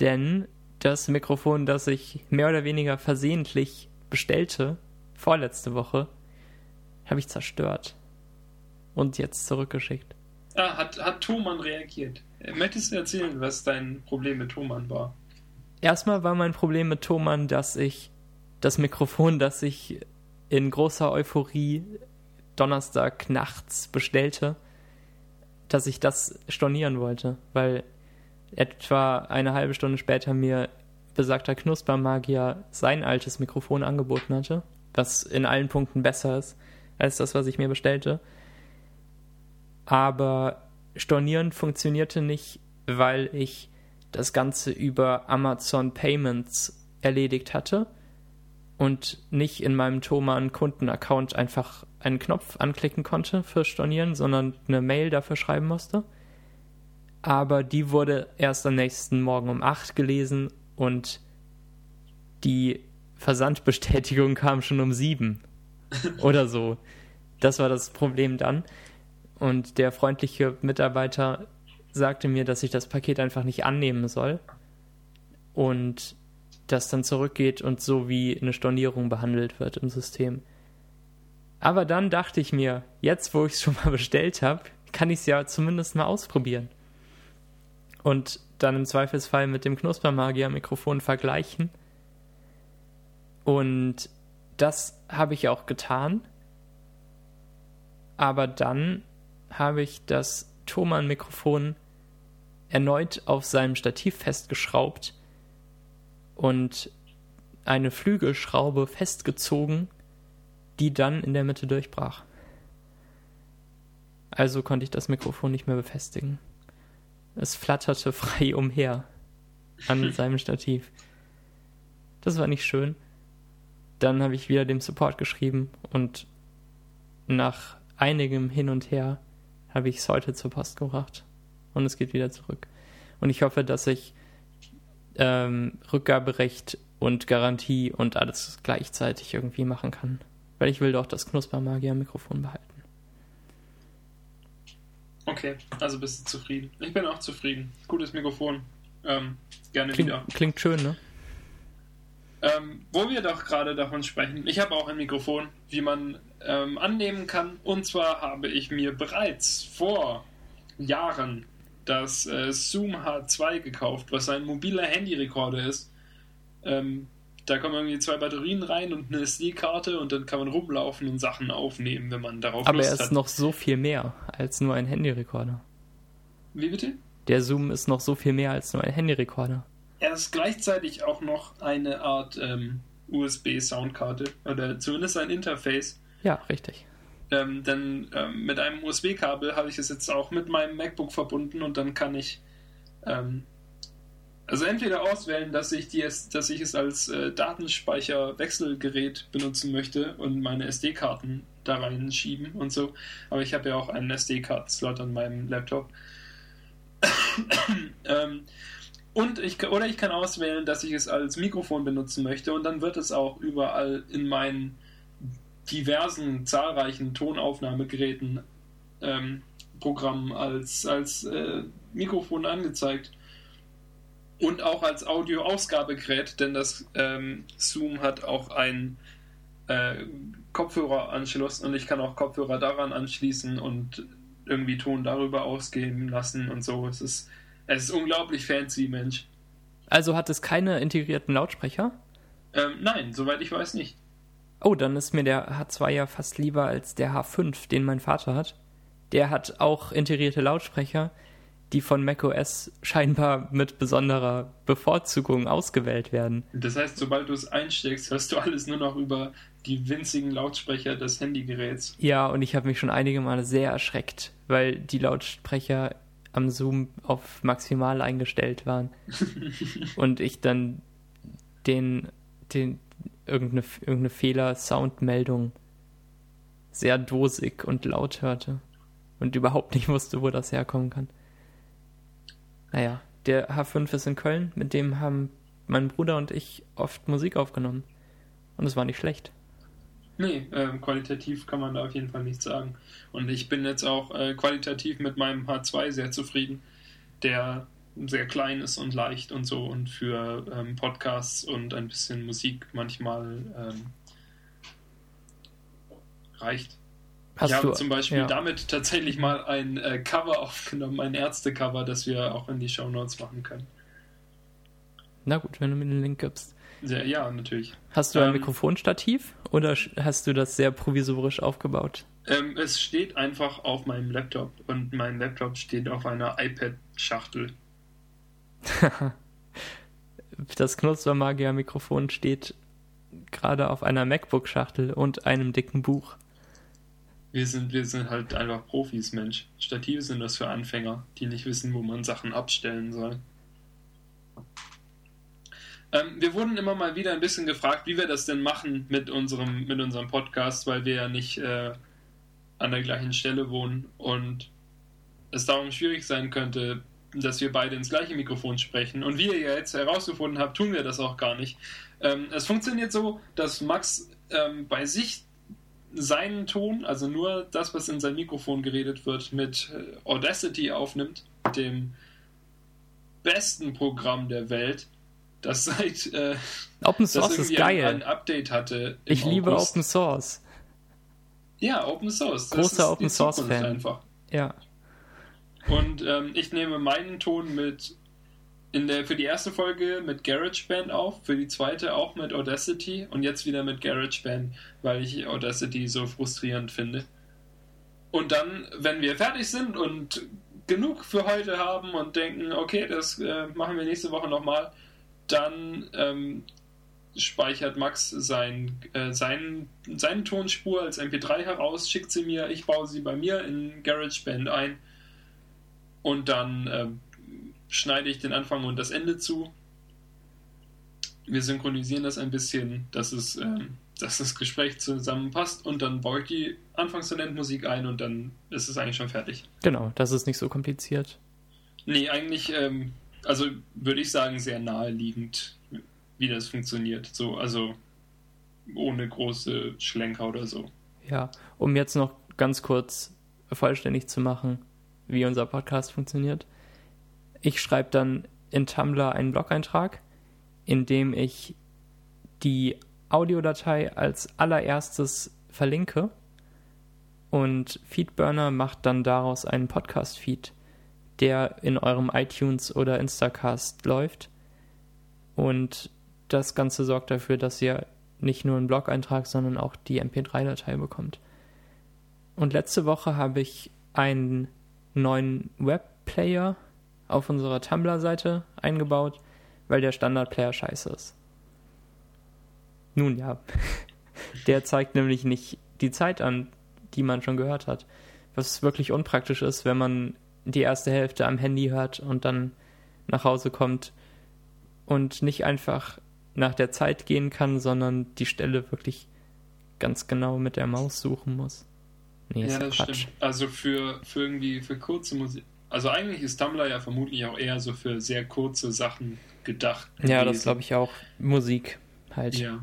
Denn das Mikrofon, das ich mehr oder weniger versehentlich bestellte, vorletzte Woche, habe ich zerstört. Und jetzt zurückgeschickt. Ah, hat, hat Thomann reagiert? Möchtest du erzählen, was dein Problem mit Thomann war? Erstmal war mein Problem mit Thomann, dass ich das Mikrofon, das ich in großer Euphorie Donnerstag nachts bestellte, dass ich das stornieren wollte, weil etwa eine halbe Stunde später mir besagter Knuspermagier sein altes Mikrofon angeboten hatte, was in allen Punkten besser ist als das, was ich mir bestellte. Aber stornieren funktionierte nicht, weil ich das Ganze über Amazon Payments erledigt hatte und nicht in meinem Thoman Kundenaccount einfach einen Knopf anklicken konnte für Stornieren, sondern eine Mail dafür schreiben musste. Aber die wurde erst am nächsten Morgen um 8 gelesen und die Versandbestätigung kam schon um 7 oder so. Das war das Problem dann. Und der freundliche Mitarbeiter sagte mir, dass ich das Paket einfach nicht annehmen soll. Und das dann zurückgeht und so wie eine Stornierung behandelt wird im System. Aber dann dachte ich mir, jetzt wo ich es schon mal bestellt habe, kann ich es ja zumindest mal ausprobieren. Und dann im Zweifelsfall mit dem Knuspermagier-Mikrofon vergleichen. Und das habe ich auch getan. Aber dann habe ich das Thomann-Mikrofon erneut auf seinem Stativ festgeschraubt und eine Flügelschraube festgezogen, die dann in der Mitte durchbrach. Also konnte ich das Mikrofon nicht mehr befestigen. Es flatterte frei umher an seinem Stativ. Das war nicht schön. Dann habe ich wieder dem Support geschrieben und nach einigem Hin und Her habe ich es heute zur Post gebracht und es geht wieder zurück. Und ich hoffe, dass ich ähm, Rückgaberecht und Garantie und alles gleichzeitig irgendwie machen kann. Weil ich will doch das Knuspermagier-Mikrofon behalten. Okay, also bist du zufrieden. Ich bin auch zufrieden. Gutes Mikrofon. Ähm, gerne klingt, wieder. Klingt schön, ne? Ähm, wo wir doch gerade davon sprechen, ich habe auch ein Mikrofon, wie man ähm, annehmen kann. Und zwar habe ich mir bereits vor Jahren das äh, Zoom H2 gekauft, was ein mobiler Handyrekorder ist. Ähm, da kommen irgendwie zwei Batterien rein und eine SD-Karte und dann kann man rumlaufen und Sachen aufnehmen, wenn man darauf Aber Lust er ist hat. noch so viel mehr als nur ein Handyrekorder. Wie bitte? Der Zoom ist noch so viel mehr als nur ein Handyrekorder. Er ist gleichzeitig auch noch eine Art ähm, USB-Soundkarte oder zumindest ein Interface. Ja, richtig. Ähm, denn ähm, mit einem USB-Kabel habe ich es jetzt auch mit meinem MacBook verbunden und dann kann ich ähm, also entweder auswählen, dass ich, die, dass ich es als äh, Datenspeicher-Wechselgerät benutzen möchte und meine SD-Karten da reinschieben und so. Aber ich habe ja auch einen SD-Karten-Slot an meinem Laptop. ähm, und ich, oder ich kann auswählen, dass ich es als Mikrofon benutzen möchte und dann wird es auch überall in meinen diversen, zahlreichen Tonaufnahmegeräten ähm, Programmen als, als äh, Mikrofon angezeigt. und auch als Audio-Ausgabegerät, denn das ähm, Zoom hat auch einen äh, Kopfhöreranschluss und ich kann auch Kopfhörer daran anschließen und irgendwie Ton darüber ausgehen lassen und so. Es ist, es ist unglaublich fancy, Mensch. Also hat es keine integrierten Lautsprecher? Ähm, nein, soweit ich weiß nicht. Oh, dann ist mir der H2 ja fast lieber als der H5, den mein Vater hat. Der hat auch integrierte Lautsprecher, die von macOS scheinbar mit besonderer Bevorzugung ausgewählt werden. Das heißt, sobald du es einsteckst, hörst du alles nur noch über die winzigen Lautsprecher des Handygeräts. Ja, und ich habe mich schon einige Male sehr erschreckt, weil die Lautsprecher am Zoom auf maximal eingestellt waren. und ich dann den, den irgendeine, irgendeine Fehler-Soundmeldung sehr dosig und laut hörte und überhaupt nicht wusste, wo das herkommen kann. Naja, der H5 ist in Köln, mit dem haben mein Bruder und ich oft Musik aufgenommen. Und es war nicht schlecht. Nee, äh, qualitativ kann man da auf jeden Fall nichts sagen. Und ich bin jetzt auch äh, qualitativ mit meinem H2 sehr zufrieden, der sehr klein ist und leicht und so und für ähm, Podcasts und ein bisschen Musik manchmal ähm, reicht. Hast ich habe zum Beispiel ja. damit tatsächlich mal ein äh, Cover aufgenommen, ein Ärzte-Cover, das wir auch in die Show Notes machen können. Na gut, wenn du mir den Link gibst. Ja, ja natürlich. Hast du ein ähm, Mikrofonstativ oder hast du das sehr provisorisch aufgebaut? Ähm, es steht einfach auf meinem Laptop und mein Laptop steht auf einer iPad-Schachtel. das Knuspermagier-Mikrofon steht gerade auf einer MacBook-Schachtel und einem dicken Buch. Wir sind, wir sind halt einfach Profis, Mensch. Stative sind das für Anfänger, die nicht wissen, wo man Sachen abstellen soll. Ähm, wir wurden immer mal wieder ein bisschen gefragt, wie wir das denn machen mit unserem, mit unserem Podcast, weil wir ja nicht äh, an der gleichen Stelle wohnen und es darum schwierig sein könnte, dass wir beide ins gleiche Mikrofon sprechen. Und wie ihr ja jetzt herausgefunden habt, tun wir das auch gar nicht. Ähm, es funktioniert so, dass Max ähm, bei sich seinen Ton, also nur das, was in sein Mikrofon geredet wird, mit äh, Audacity aufnimmt, dem besten Programm der Welt das seit äh, Open Source ist geil. Ein, ein Update hatte. Ich liebe August. Open Source. Ja, Open Source. Das Großer Open Source Fan. Einfach. Ja. Und ähm, ich nehme meinen Ton mit in der für die erste Folge mit GarageBand auf, für die zweite auch mit Audacity und jetzt wieder mit GarageBand, weil ich Audacity so frustrierend finde. Und dann, wenn wir fertig sind und genug für heute haben und denken, okay, das äh, machen wir nächste Woche nochmal, dann ähm, speichert Max sein, äh, sein, seine Tonspur als MP3 heraus, schickt sie mir, ich baue sie bei mir in GarageBand ein und dann äh, schneide ich den Anfang und das Ende zu. Wir synchronisieren das ein bisschen, dass, es, äh, dass das Gespräch zusammenpasst und dann baue ich die Anfangs- und Endmusik ein und dann ist es eigentlich schon fertig. Genau, das ist nicht so kompliziert. Nee, eigentlich ähm, also würde ich sagen, sehr naheliegend, wie das funktioniert. So, also ohne große Schlenker oder so. Ja, um jetzt noch ganz kurz vollständig zu machen, wie unser Podcast funktioniert. Ich schreibe dann in Tumblr einen Blog-Eintrag, in dem ich die Audiodatei als allererstes verlinke und Feedburner macht dann daraus einen Podcast-Feed der in eurem iTunes oder Instacast läuft. Und das Ganze sorgt dafür, dass ihr nicht nur einen Blog-Eintrag, sondern auch die MP3-Datei bekommt. Und letzte Woche habe ich einen neuen Webplayer auf unserer Tumblr-Seite eingebaut, weil der Standard-Player scheiße ist. Nun ja, der zeigt nämlich nicht die Zeit an, die man schon gehört hat. Was wirklich unpraktisch ist, wenn man die erste Hälfte am Handy hört und dann nach Hause kommt und nicht einfach nach der Zeit gehen kann, sondern die Stelle wirklich ganz genau mit der Maus suchen muss. Nee, ja, das Quatsch. stimmt. Also für, für irgendwie für kurze Musik. Also eigentlich ist Tumblr ja vermutlich auch eher so für sehr kurze Sachen gedacht. Ja, das glaube ich auch. Musik halt. Ja.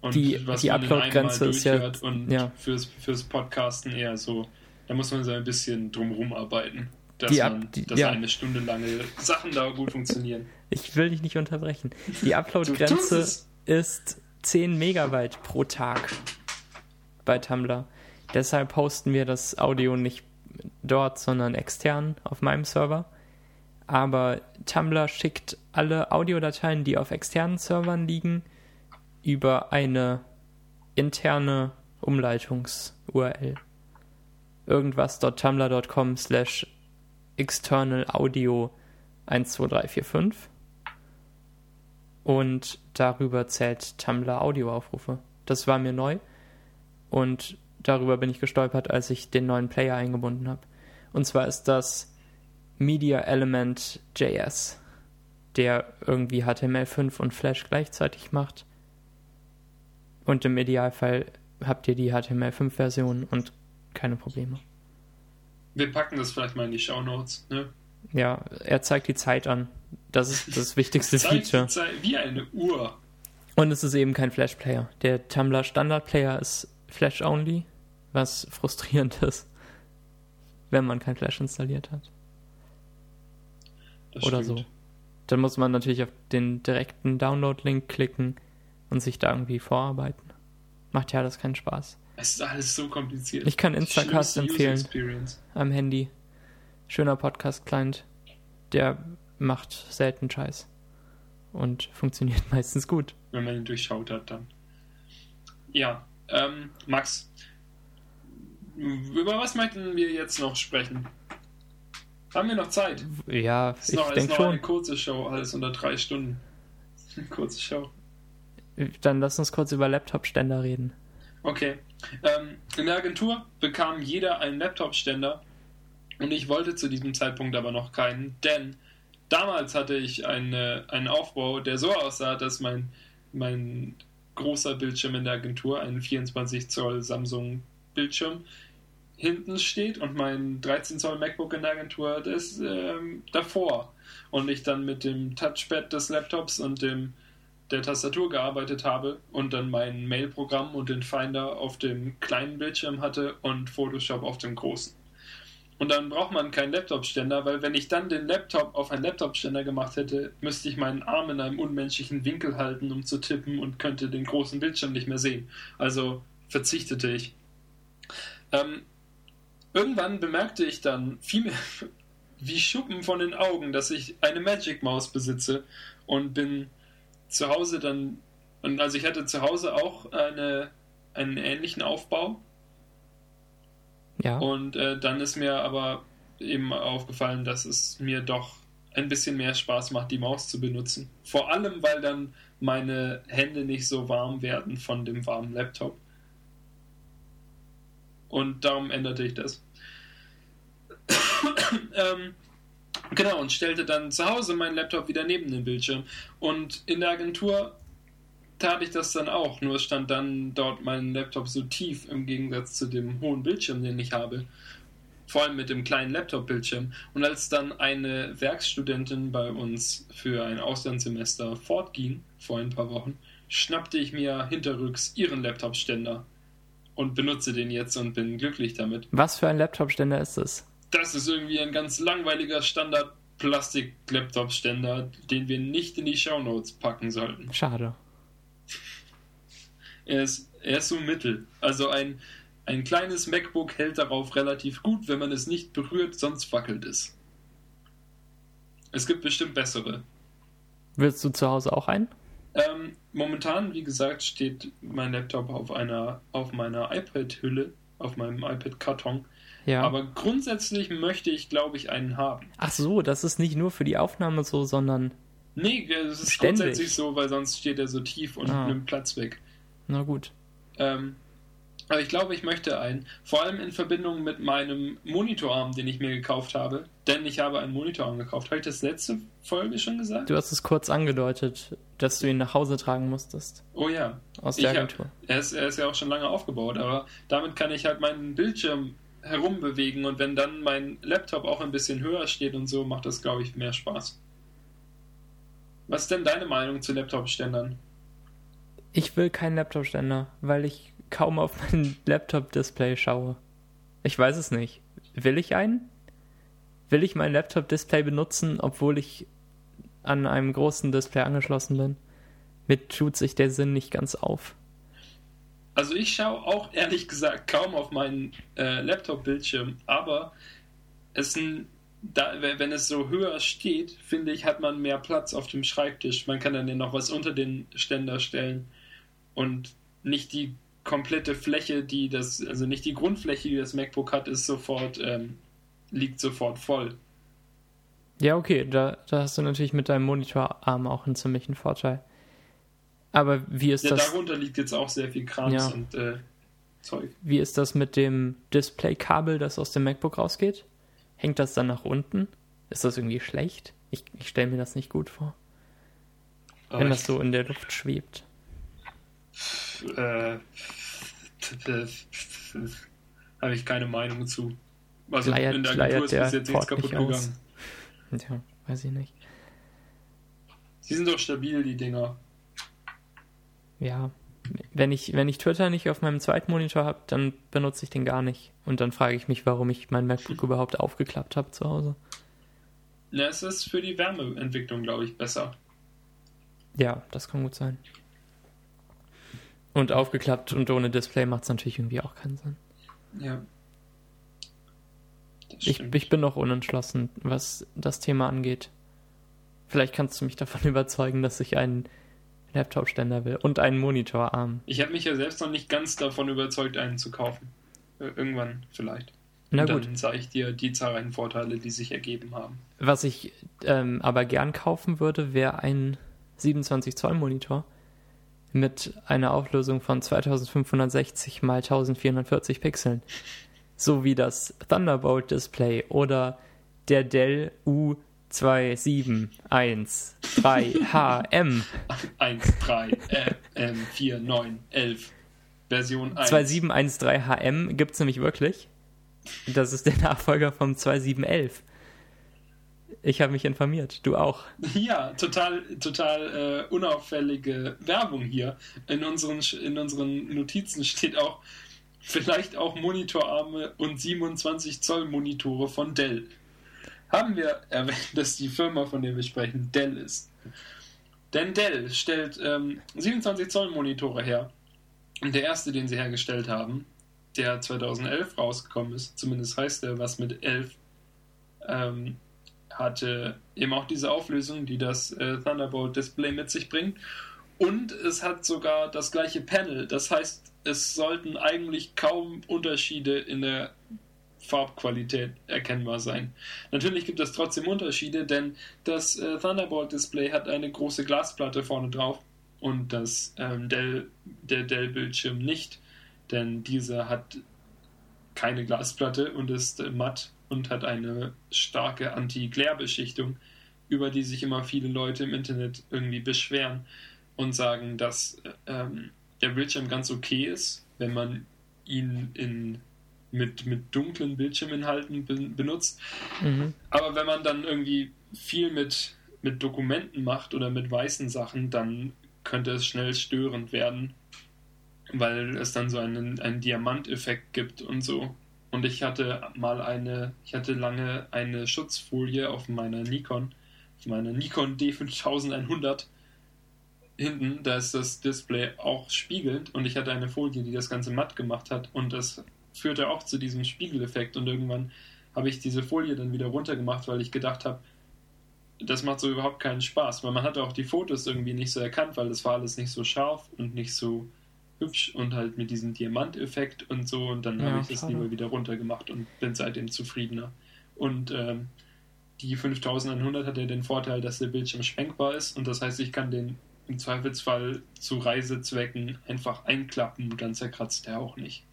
Und die, die Upload-Grenze ist ja. Und ja. Fürs, fürs Podcasten eher so, da muss man so ein bisschen drumherum arbeiten dass, die man, die, dass ja. eine Stunde lange Sachen da gut funktionieren. Ich will dich nicht unterbrechen. Die Upload-Grenze ist 10 Megabyte pro Tag bei Tumblr. Deshalb posten wir das Audio nicht dort, sondern extern auf meinem Server. Aber Tumblr schickt alle Audiodateien, die auf externen Servern liegen, über eine interne Umleitungs-URL. Irgendwas.tumblr.com slash external audio 12345 und darüber zählt Tumblr Audioaufrufe. Das war mir neu und darüber bin ich gestolpert, als ich den neuen Player eingebunden habe. Und zwar ist das Media Element JS, der irgendwie HTML5 und Flash gleichzeitig macht. Und im Idealfall habt ihr die HTML5-Version und keine Probleme. Wir packen das vielleicht mal in die Show Notes, ne? Ja, er zeigt die Zeit an. Das ist das wichtigste Feature. Zeit wie eine Uhr. Und es ist eben kein Flash-Player. Der Tumblr Standard-Player ist Flash-only, was frustrierend ist, wenn man kein Flash installiert hat. Das Oder stimmt. so. Dann muss man natürlich auf den direkten Download-Link klicken und sich da irgendwie vorarbeiten. Macht ja alles keinen Spaß. Es ist alles so kompliziert. Ich kann Instacast empfehlen. Am Handy. Schöner Podcast-Client. Der macht selten Scheiß. Und funktioniert meistens gut. Wenn man ihn durchschaut hat, dann. Ja, ähm, Max, über was möchten wir jetzt noch sprechen? Haben wir noch Zeit? Ja, ist ich denke schon. eine kurze Show, alles unter drei Stunden. Eine kurze Show. Dann lass uns kurz über Laptop-Ständer reden. Okay. Ähm, in der Agentur bekam jeder einen Laptop-Ständer und ich wollte zu diesem Zeitpunkt aber noch keinen, denn damals hatte ich eine, einen Aufbau, der so aussah, dass mein, mein großer Bildschirm in der Agentur, ein 24 Zoll Samsung Bildschirm, hinten steht und mein 13 Zoll MacBook in der Agentur ist ähm, davor. Und ich dann mit dem Touchpad des Laptops und dem der Tastatur gearbeitet habe und dann mein Mail-Programm und den Finder auf dem kleinen Bildschirm hatte und Photoshop auf dem großen. Und dann braucht man keinen Laptop-Ständer, weil wenn ich dann den Laptop auf einen Laptop-Ständer gemacht hätte, müsste ich meinen Arm in einem unmenschlichen Winkel halten, um zu tippen und könnte den großen Bildschirm nicht mehr sehen. Also verzichtete ich. Ähm, irgendwann bemerkte ich dann viel mehr wie Schuppen von den Augen, dass ich eine Magic Maus besitze und bin zu Hause dann, und also ich hatte zu Hause auch eine, einen ähnlichen Aufbau. Ja. Und äh, dann ist mir aber eben aufgefallen, dass es mir doch ein bisschen mehr Spaß macht, die Maus zu benutzen. Vor allem, weil dann meine Hände nicht so warm werden von dem warmen Laptop. Und darum änderte ich das. ähm, Genau, und stellte dann zu Hause meinen Laptop wieder neben den Bildschirm. Und in der Agentur tat ich das dann auch, nur stand dann dort mein Laptop so tief im Gegensatz zu dem hohen Bildschirm, den ich habe. Vor allem mit dem kleinen Laptop-Bildschirm. Und als dann eine Werkstudentin bei uns für ein Auslandssemester fortging, vor ein paar Wochen, schnappte ich mir hinterrücks ihren Laptop-Ständer und benutze den jetzt und bin glücklich damit. Was für ein Laptop-Ständer ist es? das ist irgendwie ein ganz langweiliger Standard Plastik-Laptop-Ständer, den wir nicht in die Shownotes packen sollten. Schade. Er ist, er ist so mittel. Also ein, ein kleines MacBook hält darauf relativ gut, wenn man es nicht berührt, sonst wackelt es. Es gibt bestimmt bessere. Willst du zu Hause auch einen? Ähm, momentan, wie gesagt, steht mein Laptop auf einer auf meiner iPad-Hülle, auf meinem iPad-Karton. Ja. Aber grundsätzlich möchte ich, glaube ich, einen haben. Ach so, das ist nicht nur für die Aufnahme so, sondern. Nee, es ist ständig. grundsätzlich so, weil sonst steht er so tief und ah. nimmt Platz weg. Na gut. Ähm, aber ich glaube, ich möchte einen. Vor allem in Verbindung mit meinem Monitorarm, den ich mir gekauft habe. Denn ich habe einen Monitorarm gekauft. Habe ich das letzte Folge schon gesagt? Du hast es kurz angedeutet, dass du ihn nach Hause tragen musstest. Oh ja. Aus der Agentur. Hab, er, ist, er ist ja auch schon lange aufgebaut, aber damit kann ich halt meinen Bildschirm herumbewegen und wenn dann mein Laptop auch ein bisschen höher steht und so, macht das, glaube ich, mehr Spaß. Was ist denn deine Meinung zu Laptop-Ständern? Ich will keinen Laptop-Ständer, weil ich kaum auf mein Laptop-Display schaue. Ich weiß es nicht. Will ich einen? will ich mein Laptop-Display benutzen, obwohl ich an einem großen Display angeschlossen bin? Mir tut sich der Sinn nicht ganz auf. Also ich schaue auch ehrlich gesagt kaum auf meinen äh, Laptop-Bildschirm, aber es ein, da, wenn es so höher steht, finde ich, hat man mehr Platz auf dem Schreibtisch. Man kann dann ja noch was unter den Ständer stellen und nicht die komplette Fläche, die das, also nicht die Grundfläche, die das MacBook hat, ist sofort, ähm, liegt sofort voll. Ja, okay, da, da hast du natürlich mit deinem Monitorarm auch einen ziemlichen Vorteil. Aber wie ist ja, das? Darunter liegt jetzt auch sehr viel Krams ja. und äh, Zeug. Wie ist das mit dem Display-Kabel, das aus dem MacBook rausgeht? Hängt das dann nach unten? Ist das irgendwie schlecht? Ich, ich stelle mir das nicht gut vor. Aber wenn das so in der Luft schwebt. Äh, habe ich keine Meinung zu. Also Leiert, in der Agentur ist bis jetzt nichts kaputt gegangen. Ja, weiß ich nicht. Sie sind doch stabil, die Dinger ja, wenn ich, wenn ich Twitter nicht auf meinem zweiten Monitor habe, dann benutze ich den gar nicht. Und dann frage ich mich, warum ich mein MacBook überhaupt aufgeklappt habe zu Hause. Ja, es ist für die Wärmeentwicklung, glaube ich, besser. Ja, das kann gut sein. Und aufgeklappt und ohne Display macht es natürlich irgendwie auch keinen Sinn. Ja. Ich, ich bin noch unentschlossen, was das Thema angeht. Vielleicht kannst du mich davon überzeugen, dass ich einen Laptop-Ständer will und einen Monitorarm. Ich habe mich ja selbst noch nicht ganz davon überzeugt, einen zu kaufen. Irgendwann vielleicht. Na gut. Dann sage ich dir die zahlreichen Vorteile, die sich ergeben haben. Was ich ähm, aber gern kaufen würde, wäre ein 27 Zoll Monitor mit einer Auflösung von 2560 mal 1440 Pixeln. So wie das Thunderbolt Display oder der Dell U 27113HM. 13M4911 Version 1. 2713HM gibt es nämlich wirklich. Das ist der Nachfolger vom 2711. Ich habe mich informiert, du auch. Ja, total, total äh, unauffällige Werbung hier. In unseren, in unseren Notizen steht auch vielleicht auch Monitorarme und 27 Zoll Monitore von Dell haben wir erwähnt, dass die Firma, von der wir sprechen, Dell ist. Denn Dell stellt ähm, 27 Zoll Monitore her. Und der erste, den sie hergestellt haben, der 2011 rausgekommen ist, zumindest heißt er was mit 11, ähm, hatte eben auch diese Auflösung, die das äh, Thunderbolt Display mit sich bringt. Und es hat sogar das gleiche Panel. Das heißt, es sollten eigentlich kaum Unterschiede in der Farbqualität erkennbar sein. Natürlich gibt es trotzdem Unterschiede, denn das äh, Thunderbolt-Display hat eine große Glasplatte vorne drauf und das ähm, Dell, der Dell-Bildschirm nicht, denn dieser hat keine Glasplatte und ist äh, matt und hat eine starke Anti-Glare-Beschichtung, über die sich immer viele Leute im Internet irgendwie beschweren und sagen, dass äh, ähm, der Bildschirm ganz okay ist, wenn man ihn in mit, mit dunklen Bildschirminhalten be benutzt. Mhm. Aber wenn man dann irgendwie viel mit, mit Dokumenten macht oder mit weißen Sachen, dann könnte es schnell störend werden, weil es dann so einen, einen Diamanteffekt gibt und so. Und ich hatte mal eine, ich hatte lange eine Schutzfolie auf meiner Nikon, auf meiner Nikon D5100 hinten, da ist das Display auch spiegelnd. Und ich hatte eine Folie, die das Ganze matt gemacht hat. Und das führte auch zu diesem Spiegeleffekt. Und irgendwann habe ich diese Folie dann wieder runtergemacht, weil ich gedacht habe, das macht so überhaupt keinen Spaß, weil man hat auch die Fotos irgendwie nicht so erkannt, weil das war alles nicht so scharf und nicht so hübsch und halt mit diesem Diamanteffekt und so und dann ja, habe ich das lieber wieder runtergemacht und bin seitdem zufriedener. Und ähm, die 5100 hat ja den Vorteil, dass der Bildschirm schwenkbar ist und das heißt, ich kann den im Zweifelsfall zu Reisezwecken einfach einklappen und dann zerkratzt er auch nicht.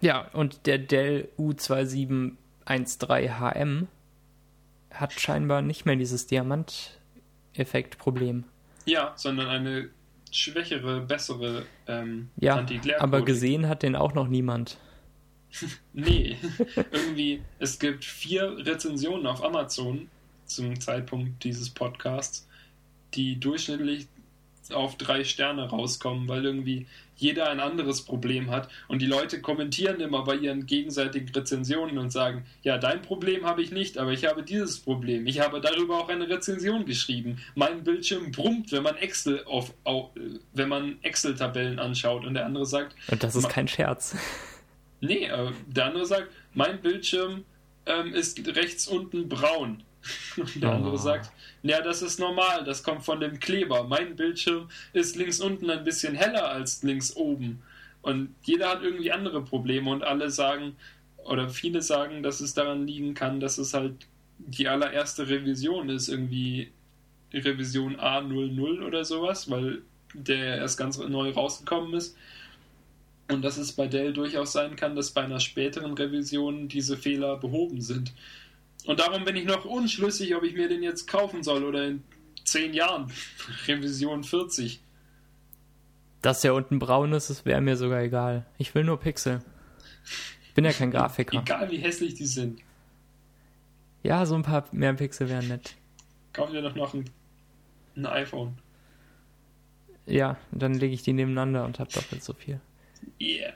Ja, und der Dell U2713HM hat scheinbar nicht mehr dieses Diamant-Effekt-Problem. Ja, sondern eine schwächere, bessere ähm, Ja, aber gesehen hat den auch noch niemand. nee, irgendwie, es gibt vier Rezensionen auf Amazon zum Zeitpunkt dieses Podcasts, die durchschnittlich auf drei Sterne rauskommen, weil irgendwie jeder ein anderes Problem hat und die Leute kommentieren immer bei ihren gegenseitigen Rezensionen und sagen, ja, dein Problem habe ich nicht, aber ich habe dieses Problem. Ich habe darüber auch eine Rezension geschrieben. Mein Bildschirm brummt, wenn man Excel auf, auf wenn man Excel-Tabellen anschaut und der andere sagt, und das ist kein Scherz. Nee, äh, der andere sagt, mein Bildschirm ähm, ist rechts unten braun. Und der oh. andere sagt, ja, das ist normal, das kommt von dem Kleber. Mein Bildschirm ist links unten ein bisschen heller als links oben. Und jeder hat irgendwie andere Probleme und alle sagen, oder viele sagen, dass es daran liegen kann, dass es halt die allererste Revision ist, irgendwie Revision A00 oder sowas, weil der erst ganz neu rausgekommen ist. Und dass es bei Dell durchaus sein kann, dass bei einer späteren Revision diese Fehler behoben sind. Und darum bin ich noch unschlüssig, ob ich mir den jetzt kaufen soll oder in 10 Jahren. Revision 40. Dass der unten braun ist, das wäre mir sogar egal. Ich will nur Pixel. Bin ja kein Grafiker. egal wie hässlich die sind. Ja, so ein paar mehr Pixel wären nett. Kauf dir doch noch ein, ein iPhone. Ja, dann lege ich die nebeneinander und habe doppelt so viel. Yeah.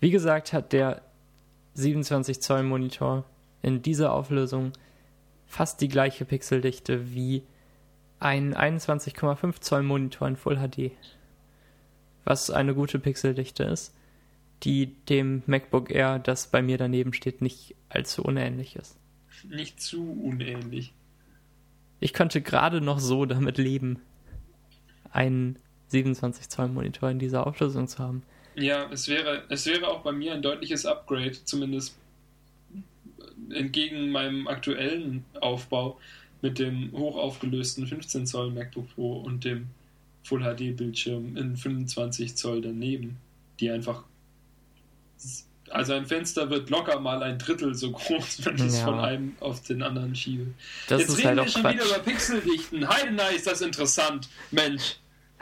Wie gesagt, hat der 27 Zoll Monitor in dieser Auflösung fast die gleiche Pixeldichte wie ein 21,5 Zoll Monitor in Full HD. Was eine gute Pixeldichte ist, die dem MacBook Air, das bei mir daneben steht, nicht allzu unähnlich ist. Nicht zu unähnlich. Ich könnte gerade noch so damit leben, einen 27 Zoll Monitor in dieser Auflösung zu haben. Ja, es wäre, es wäre auch bei mir ein deutliches Upgrade, zumindest entgegen meinem aktuellen Aufbau mit dem hochaufgelösten 15 Zoll MacBook Pro und dem Full HD Bildschirm in 25 Zoll daneben, die einfach also ein Fenster wird locker mal ein Drittel so groß, wenn ich es von einem auf den anderen schiebe. Das Jetzt reden halt wir schon Quatsch. wieder über Pixeldichten. Heide ist das interessant. Mensch,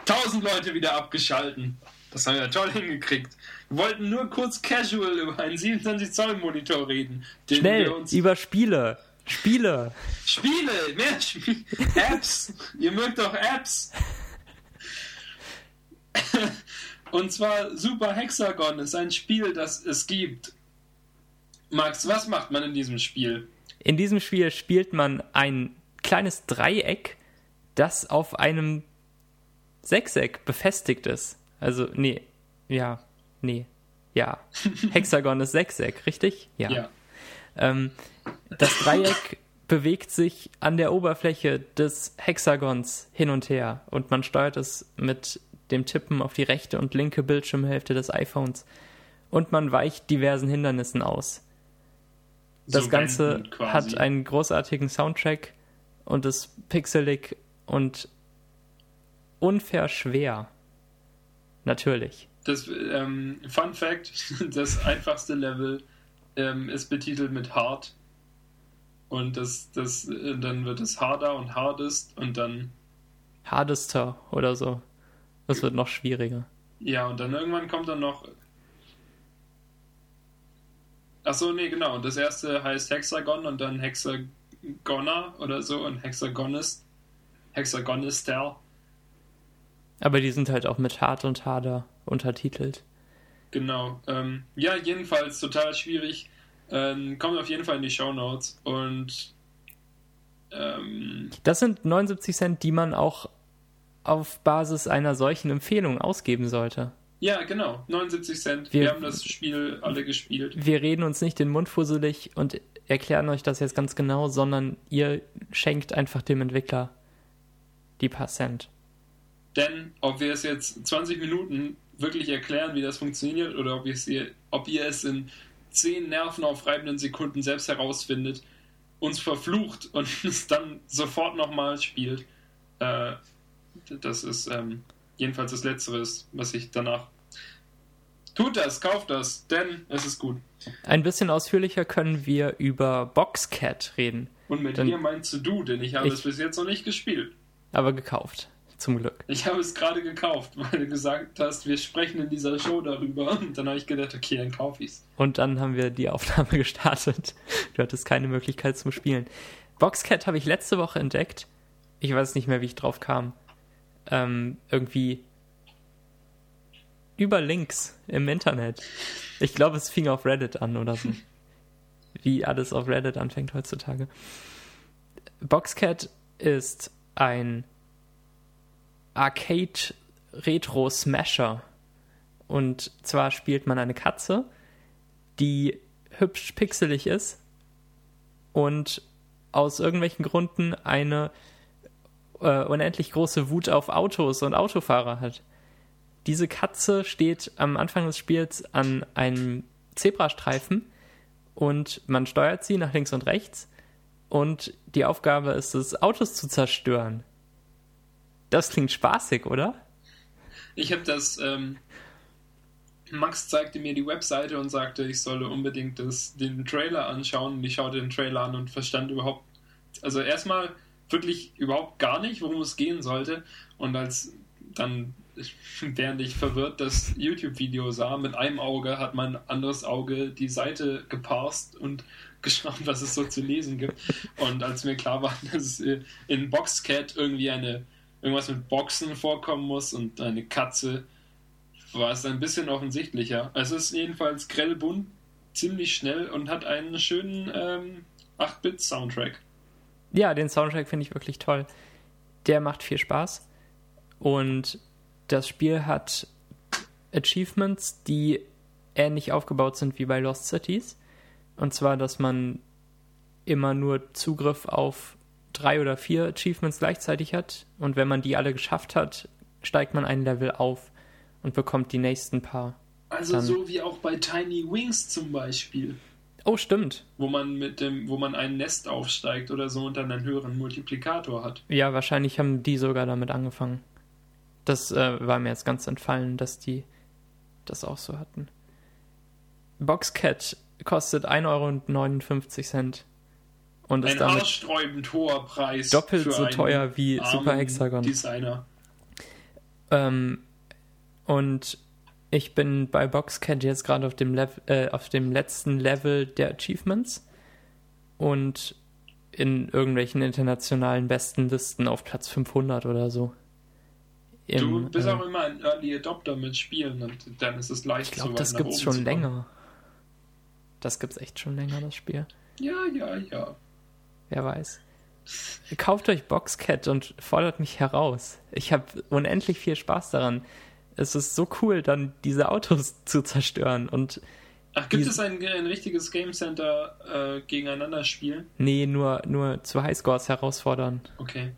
tausend Leute wieder abgeschalten. Das haben wir ja toll hingekriegt. Wir wollten nur kurz casual über einen 27 Zoll Monitor reden. Schnell, über Spiele. Spiele. Spiele, mehr Spiele. Apps. Ihr mögt doch Apps. Und zwar Super Hexagon ist ein Spiel, das es gibt. Max, was macht man in diesem Spiel? In diesem Spiel spielt man ein kleines Dreieck, das auf einem Sechseck befestigt ist. Also, nee, ja, nee, ja. Hexagon ist Sechseck, richtig? Ja. ja. Ähm, das Dreieck bewegt sich an der Oberfläche des Hexagons hin und her und man steuert es mit dem Tippen auf die rechte und linke Bildschirmhälfte des iPhones und man weicht diversen Hindernissen aus. Das so Ganze hat einen großartigen Soundtrack und ist pixelig und unfair schwer. Natürlich. Das ähm, Fun Fact: Das einfachste Level ähm, ist betitelt mit Hard. Und das, das, äh, dann wird es harder und hardest und dann. Hardester oder so. Das wird noch schwieriger. Ja, und dann irgendwann kommt dann noch. Achso, nee, genau. Und das erste heißt Hexagon und dann Hexagoner oder so und Hexagonist. Hexagonister. Aber die sind halt auch mit Hard und Harder untertitelt. Genau. Ähm, ja, jedenfalls total schwierig. Ähm, kommt auf jeden Fall in die Show Notes und ähm, das sind 79 Cent, die man auch auf Basis einer solchen Empfehlung ausgeben sollte. Ja, genau. 79 Cent. Wir, wir, haben das Spiel alle gespielt. Wir reden uns nicht den Mund fusselig und erklären euch das jetzt ganz genau, sondern ihr schenkt einfach dem Entwickler die paar Cent. Denn ob wir es jetzt 20 Minuten wirklich erklären, wie das funktioniert, oder ob, ihr, ob ihr es in 10 nervenaufreibenden Sekunden selbst herausfindet, uns verflucht und es dann sofort nochmal spielt, äh, das ist ähm, jedenfalls das Letztere, was ich danach. Tut das, kauft das, denn es ist gut. Ein bisschen ausführlicher können wir über Boxcat reden. Und mit denn dir meinst du, denn ich habe ich, es bis jetzt noch nicht gespielt. Aber gekauft. Zum Glück. Ich habe es gerade gekauft, weil du gesagt hast, wir sprechen in dieser Show darüber. Und dann habe ich gedacht, okay, dann kaufe ich es. Und dann haben wir die Aufnahme gestartet. Du hattest keine Möglichkeit zum Spielen. Boxcat habe ich letzte Woche entdeckt ich weiß nicht mehr, wie ich drauf kam, ähm, irgendwie über Links im Internet. Ich glaube, es fing auf Reddit an oder so. Wie alles auf Reddit anfängt heutzutage. Boxcat ist ein Arcade-Retro-Smasher. Und zwar spielt man eine Katze, die hübsch pixelig ist und aus irgendwelchen Gründen eine äh, unendlich große Wut auf Autos und Autofahrer hat. Diese Katze steht am Anfang des Spiels an einem Zebrastreifen und man steuert sie nach links und rechts und die Aufgabe ist es, Autos zu zerstören. Das klingt spaßig, oder? Ich habe das. Ähm, Max zeigte mir die Webseite und sagte, ich solle unbedingt das, den Trailer anschauen. Und ich schaute den Trailer an und verstand überhaupt. Also erstmal wirklich überhaupt gar nicht, worum es gehen sollte. Und als dann während ich verwirrt das YouTube-Video sah, mit einem Auge hat mein anderes Auge die Seite geparst und geschaut, was es so zu lesen gibt. Und als mir klar war, dass in Boxcat irgendwie eine irgendwas mit Boxen vorkommen muss und eine Katze, war es ein bisschen offensichtlicher. Es ist jedenfalls grell bunt, ziemlich schnell und hat einen schönen ähm, 8-Bit-Soundtrack. Ja, den Soundtrack finde ich wirklich toll. Der macht viel Spaß. Und das Spiel hat Achievements, die ähnlich aufgebaut sind wie bei Lost Cities. Und zwar, dass man immer nur Zugriff auf drei oder vier Achievements gleichzeitig hat. Und wenn man die alle geschafft hat, steigt man ein Level auf und bekommt die nächsten paar. Also dann. so wie auch bei Tiny Wings zum Beispiel. Oh, stimmt. Wo man mit dem, wo man ein Nest aufsteigt oder so und dann einen höheren Multiplikator hat. Ja, wahrscheinlich haben die sogar damit angefangen. Das äh, war mir jetzt ganz entfallen, dass die das auch so hatten. Boxcat kostet 1,59 Euro. Und ist ein damit haarsträubend hoher Preis. Doppelt so teuer wie Super Hexagon. Designer. Ähm, und ich bin bei Boxcat jetzt gerade auf, dem äh, auf dem letzten Level der Achievements und in irgendwelchen internationalen besten Listen auf Platz 500 oder so. Im, du bist äh, auch immer ein Early Adopter mit Spielen und dann ist es leicht Ich glaube, das gibt es schon länger. Das gibt es echt schon länger, das Spiel. Ja, ja, ja. Wer weiß. Kauft euch Boxcat und fordert mich heraus. Ich habe unendlich viel Spaß daran. Es ist so cool, dann diese Autos zu zerstören und Ach, gibt es ein, ein richtiges Game Center äh, gegeneinander spielen? Nee, nur, nur zu Highscores herausfordern. Okay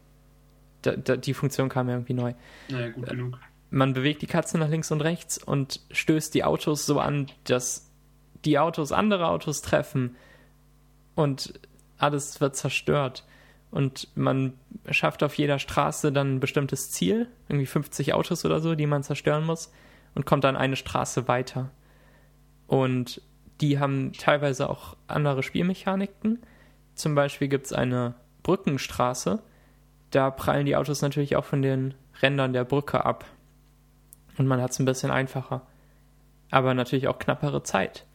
da, da, die Funktion kam ja irgendwie neu. Naja, gut genug. Man bewegt die Katze nach links und rechts und stößt die Autos so an, dass die Autos andere Autos treffen und alles wird zerstört. Und man schafft auf jeder Straße dann ein bestimmtes Ziel, irgendwie 50 Autos oder so, die man zerstören muss, und kommt dann eine Straße weiter. Und die haben teilweise auch andere Spielmechaniken. Zum Beispiel gibt es eine Brückenstraße, da prallen die Autos natürlich auch von den Rändern der Brücke ab. Und man hat es ein bisschen einfacher. Aber natürlich auch knappere Zeit.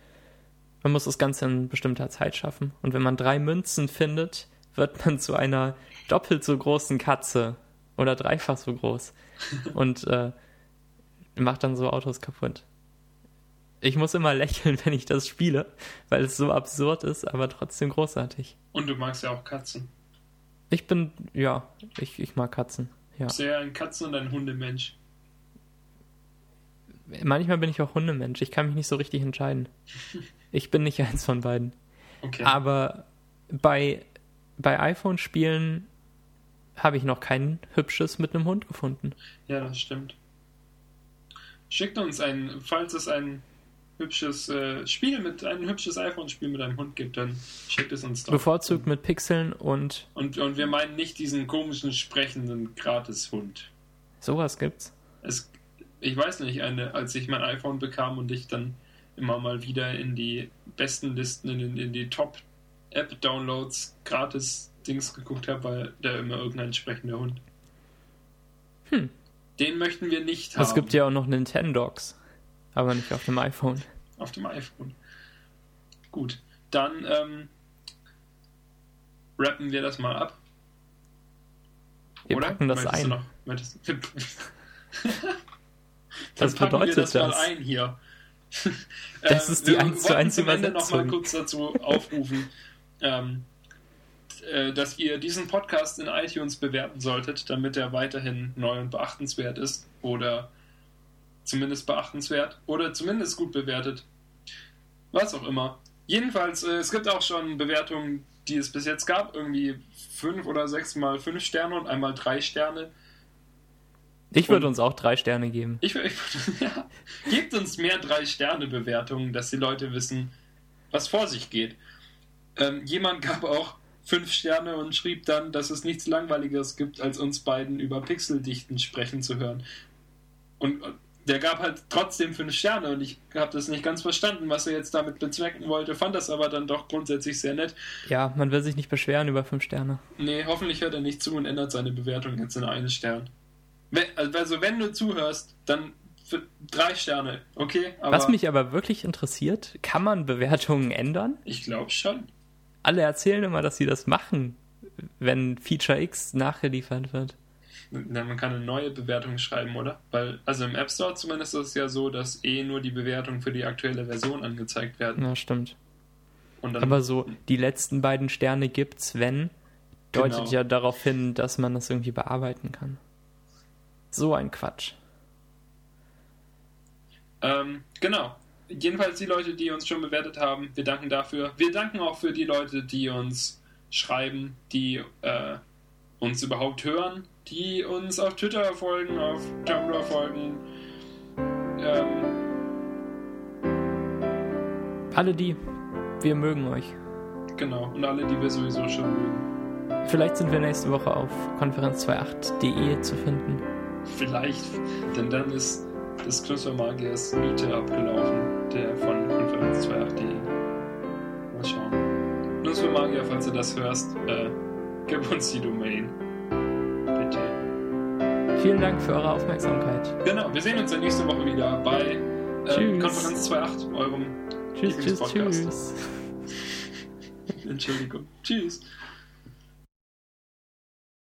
Man muss das Ganze in bestimmter Zeit schaffen. Und wenn man drei Münzen findet, wird man zu einer doppelt so großen Katze. Oder dreifach so groß. Und äh, macht dann so Autos kaputt. Ich muss immer lächeln, wenn ich das spiele, weil es so absurd ist, aber trotzdem großartig. Und du magst ja auch Katzen. Ich bin, ja, ich, ich mag Katzen. Ja. Bist du ja ein Katzen- und ein Hundemensch? Manchmal bin ich auch Hundemensch. Ich kann mich nicht so richtig entscheiden. Ich bin nicht eins von beiden. Okay. Aber bei, bei iPhone-Spielen habe ich noch kein hübsches mit einem Hund gefunden. Ja, das stimmt. Schickt uns ein, falls es ein hübsches äh, Spiel mit einem hübsches iPhone-Spiel mit einem Hund gibt, dann schickt es uns doch. Bevorzugt mit Pixeln und. Und, und wir meinen nicht diesen komischen sprechenden Gratis-Hund. Sowas gibt's. Es, ich weiß nicht, eine, als ich mein iPhone bekam und ich dann immer mal wieder in die besten Listen, in, in die Top-App-Downloads gratis Dings geguckt habe, weil da immer irgendein sprechender Hund. Hm. Den möchten wir nicht haben. Es gibt ja auch noch Nintendogs. Aber nicht auf dem iPhone. Auf dem iPhone. Gut, dann ähm, rappen wir das mal ab. Wir oder? packen das Möchtest du ein. Noch, möchtest, Was packen bedeutet wir das, das? mal ein hier. Das Ähm, ist die wir 1 zu wollten 1 zum Ende noch mal Übersetzung. kurz dazu aufrufen, ähm, äh, dass ihr diesen Podcast in iTunes bewerten solltet, damit er weiterhin neu und beachtenswert ist oder zumindest beachtenswert oder zumindest gut bewertet. Was auch immer. Jedenfalls, äh, es gibt auch schon Bewertungen, die es bis jetzt gab, irgendwie fünf oder sechs mal fünf Sterne und einmal drei Sterne. Ich würde uns auch drei Sterne geben. Ich, ich ja, gebt uns mehr Drei-Sterne-Bewertungen, dass die Leute wissen, was vor sich geht. Ähm, jemand gab auch fünf Sterne und schrieb dann, dass es nichts Langweiligeres gibt, als uns beiden über Pixeldichten sprechen zu hören. Und äh, der gab halt trotzdem fünf Sterne und ich habe das nicht ganz verstanden, was er jetzt damit bezwecken wollte, fand das aber dann doch grundsätzlich sehr nett. Ja, man will sich nicht beschweren über fünf Sterne. Nee, hoffentlich hört er nicht zu und ändert seine Bewertung jetzt in einen Stern. Also wenn du zuhörst, dann für drei Sterne, okay? Was mich aber wirklich interessiert, kann man Bewertungen ändern? ich glaube schon. Alle erzählen immer, dass sie das machen, wenn Feature X nachgeliefert wird. Na, man kann eine neue Bewertung schreiben, oder? Weil, also im App Store zumindest ist es ja so, dass eh nur die Bewertungen für die aktuelle Version angezeigt werden. Ja, stimmt. Aber so, die letzten beiden Sterne gibt's, wenn, deutet Genau. ja darauf hin, dass man das irgendwie bearbeiten kann. So ein Quatsch. Ähm, genau. Jedenfalls die Leute, die uns schon bewertet haben, wir danken dafür. Wir danken auch für die Leute, die uns schreiben, die äh, uns überhaupt hören, die uns auf Twitter folgen, auf Tumblr folgen. Ähm, Alle die, wir mögen euch. genau. Und alle, die wir sowieso schon mögen. Vielleicht sind wir nächste Woche auf konferenz28.de zu finden. Vielleicht. Denn dann ist das Knuspermagiers Miete abgelaufen, der von Konferenz 28.de. Mal schauen. Knuspermagier, falls du das hörst, äh, gib uns die Domain. Bitte. Vielen Dank für eure Aufmerksamkeit. Genau, wir sehen uns dann nächste Woche wieder bei äh. Konferenz 2.8, eurem Tschüss, tschüss, tschüss. Entschuldigung. Tschüss.